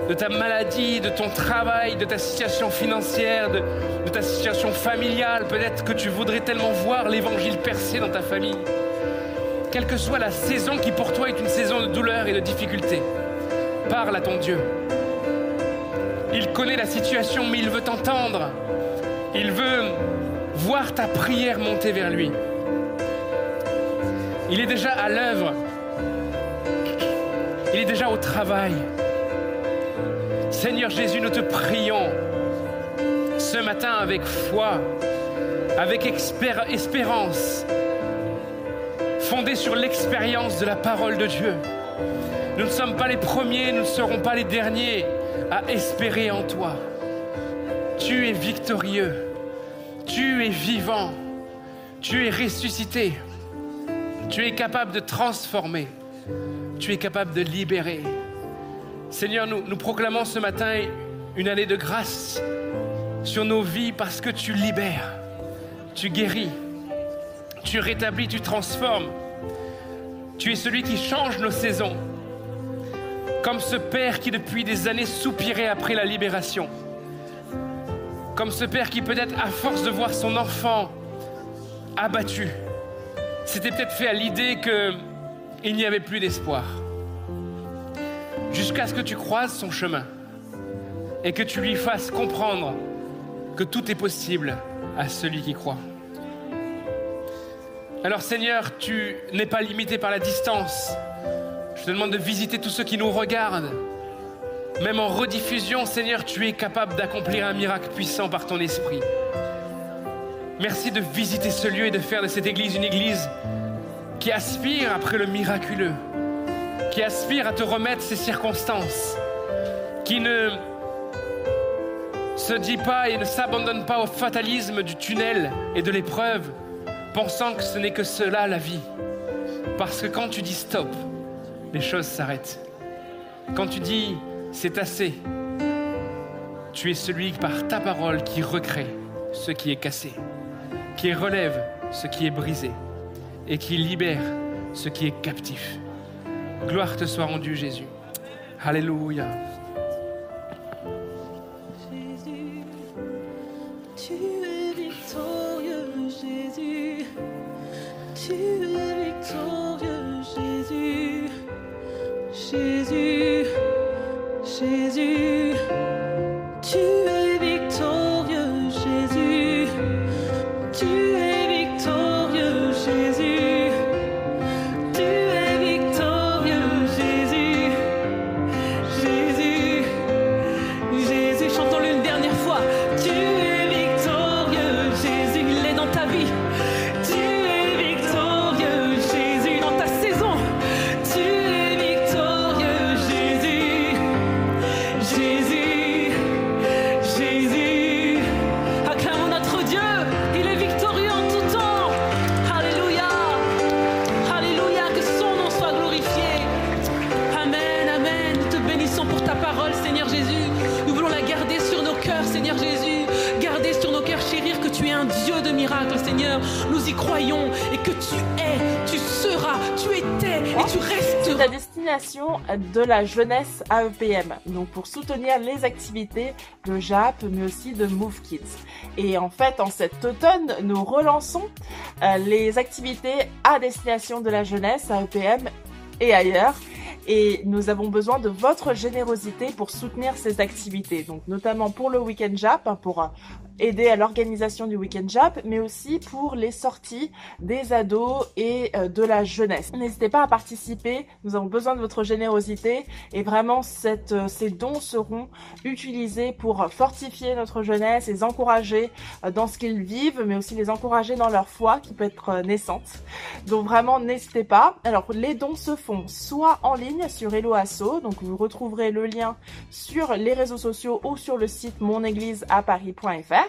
de ta maladie, de ton travail, de ta situation financière, de, de ta situation familiale. Peut-être que tu voudrais tellement voir l'évangile percer dans ta famille. Quelle que soit la saison qui pour toi est une saison de douleur et de difficulté, parle à ton Dieu. Il connaît la situation, mais il veut t'entendre. Il veut voir ta prière monter vers lui. Il est déjà à l'œuvre. Il est déjà au travail. Seigneur Jésus, nous te prions ce matin avec foi, avec espérance, fondée sur l'expérience de la parole de Dieu. Nous ne sommes pas les premiers, nous ne serons pas les derniers à espérer en toi. Tu es victorieux, tu es vivant, tu es ressuscité, tu es capable de transformer, tu es capable de libérer. Seigneur, nous, proclamons ce matin une année de grâce sur nos vies parce que tu libères, tu guéris, tu rétablis, tu transformes. Tu es celui qui change nos saisons. Comme ce père qui depuis des années soupirait après la libération, comme ce père qui peut-être à force de voir son enfant abattu, s'était peut-être fait à l'idée qu'il n'y avait plus d'espoir, jusqu'à ce que tu croises son chemin et que tu lui fasses comprendre que tout est possible à celui qui croit. Alors Seigneur, tu n'es pas limité par la distance, je te demande de visiter tous ceux qui nous regardent. Même en rediffusion, Seigneur, tu es capable d'accomplir un miracle puissant par ton esprit. Merci de visiter ce lieu et de faire de cette église une église qui aspire après le miraculeux, qui aspire à te remettre ces circonstances, qui ne se dit pas et ne s'abandonne pas au fatalisme du tunnel et de l'épreuve, pensant que ce n'est que cela la vie. Parce que quand tu dis stop, les choses s'arrêtent. Quand tu dis c'est assez, tu es celui par ta parole qui recrée ce qui est cassé, qui relève ce qui est brisé et qui libère ce qui est captif. Gloire te soit rendue, Jésus. Alléluia. Jésus, tu es victorieux, Jésus. Tu es victorieux, Jésus. Jésus, Jésus, un Dieu de miracles, Seigneur. Nous y croyons et que tu es, tu seras quoi Et tu restes. c'est à destination de la jeunesse AEPM, donc pour soutenir les activités de JAP, mais aussi de Move Kids. Et en fait, en cet automne, nous relançons euh, les activités à destination de la jeunesse AEPM et ailleurs. Et nous avons besoin de votre générosité pour soutenir ces activités. Donc notamment pour le week-end JAP, hein, pour euh, aider à l'organisation du week-end JAP, mais aussi pour les sorties des ados et euh, de la jeunesse. N'hésitez pas à participer, nous avons besoin de votre générosité et vraiment cette, euh, ces dons seront utilisés pour fortifier notre jeunesse, les encourager euh, dans ce qu'ils vivent, mais aussi les encourager dans leur foi qui peut être naissante. Donc vraiment n'hésitez pas. Alors les dons se font soit en ligne sur Hello Asso, donc vous retrouverez le lien sur les réseaux sociaux ou sur le site monégliseaparis.fr.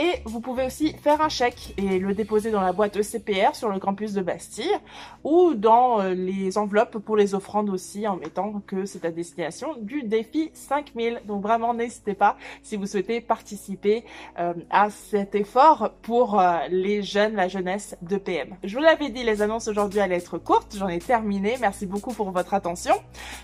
Et vous pouvez aussi faire un chèque et le déposer dans la boîte ECPR sur le campus de Bastille ou dans euh, les enveloppes pour les offrandes aussi en mettant que c'est à destination du défi 5000. Donc vraiment n'hésitez pas si vous souhaitez participer euh, à cet effort pour euh, les jeunes, la jeunesse de PM. Je vous l'avais dit, les annonces aujourd'hui allaient être courtes, j'en ai terminé. Merci beaucoup pour votre attention.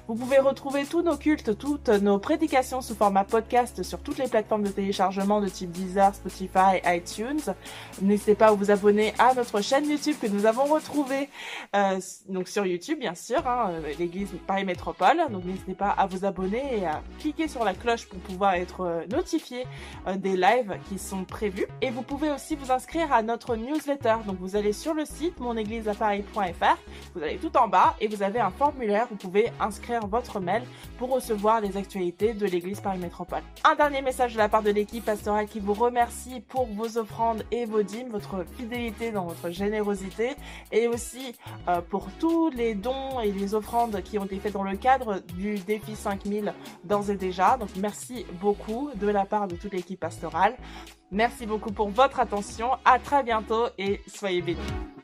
Vous pouvez retrouver tous nos cultes, toutes nos prédications sous format podcast sur toutes les plateformes de téléchargement de type Deezer, Spotify, iTunes. N'hésitez pas à vous abonner à notre chaîne YouTube que nous avons retrouvée euh, donc sur YouTube bien sûr, hein, euh, l'Église Paris Métropole. Donc n'hésitez pas à vous abonner et à cliquer sur la cloche pour pouvoir être euh, notifié des lives qui sont prévus. Et vous pouvez aussi vous inscrire à notre newsletter. Donc vous allez sur le site monégliseaparis.fr, vous allez tout en bas et vous avez un formulaire. Vous pouvez inscrire votre mail pour recevoir les actualités de l'Église Paris Métropole. Un dernier message de la part de l'équipe pastorale qui vous remercie pour vos offrandes et vos dîmes, votre fidélité dans votre générosité et aussi euh, pour tous les dons et les offrandes qui ont été faits dans le cadre du défi 5000 d'ores et déjà. Donc merci beaucoup de la part de toute l'équipe pastorale. Merci beaucoup pour votre attention. À très bientôt et soyez bénis.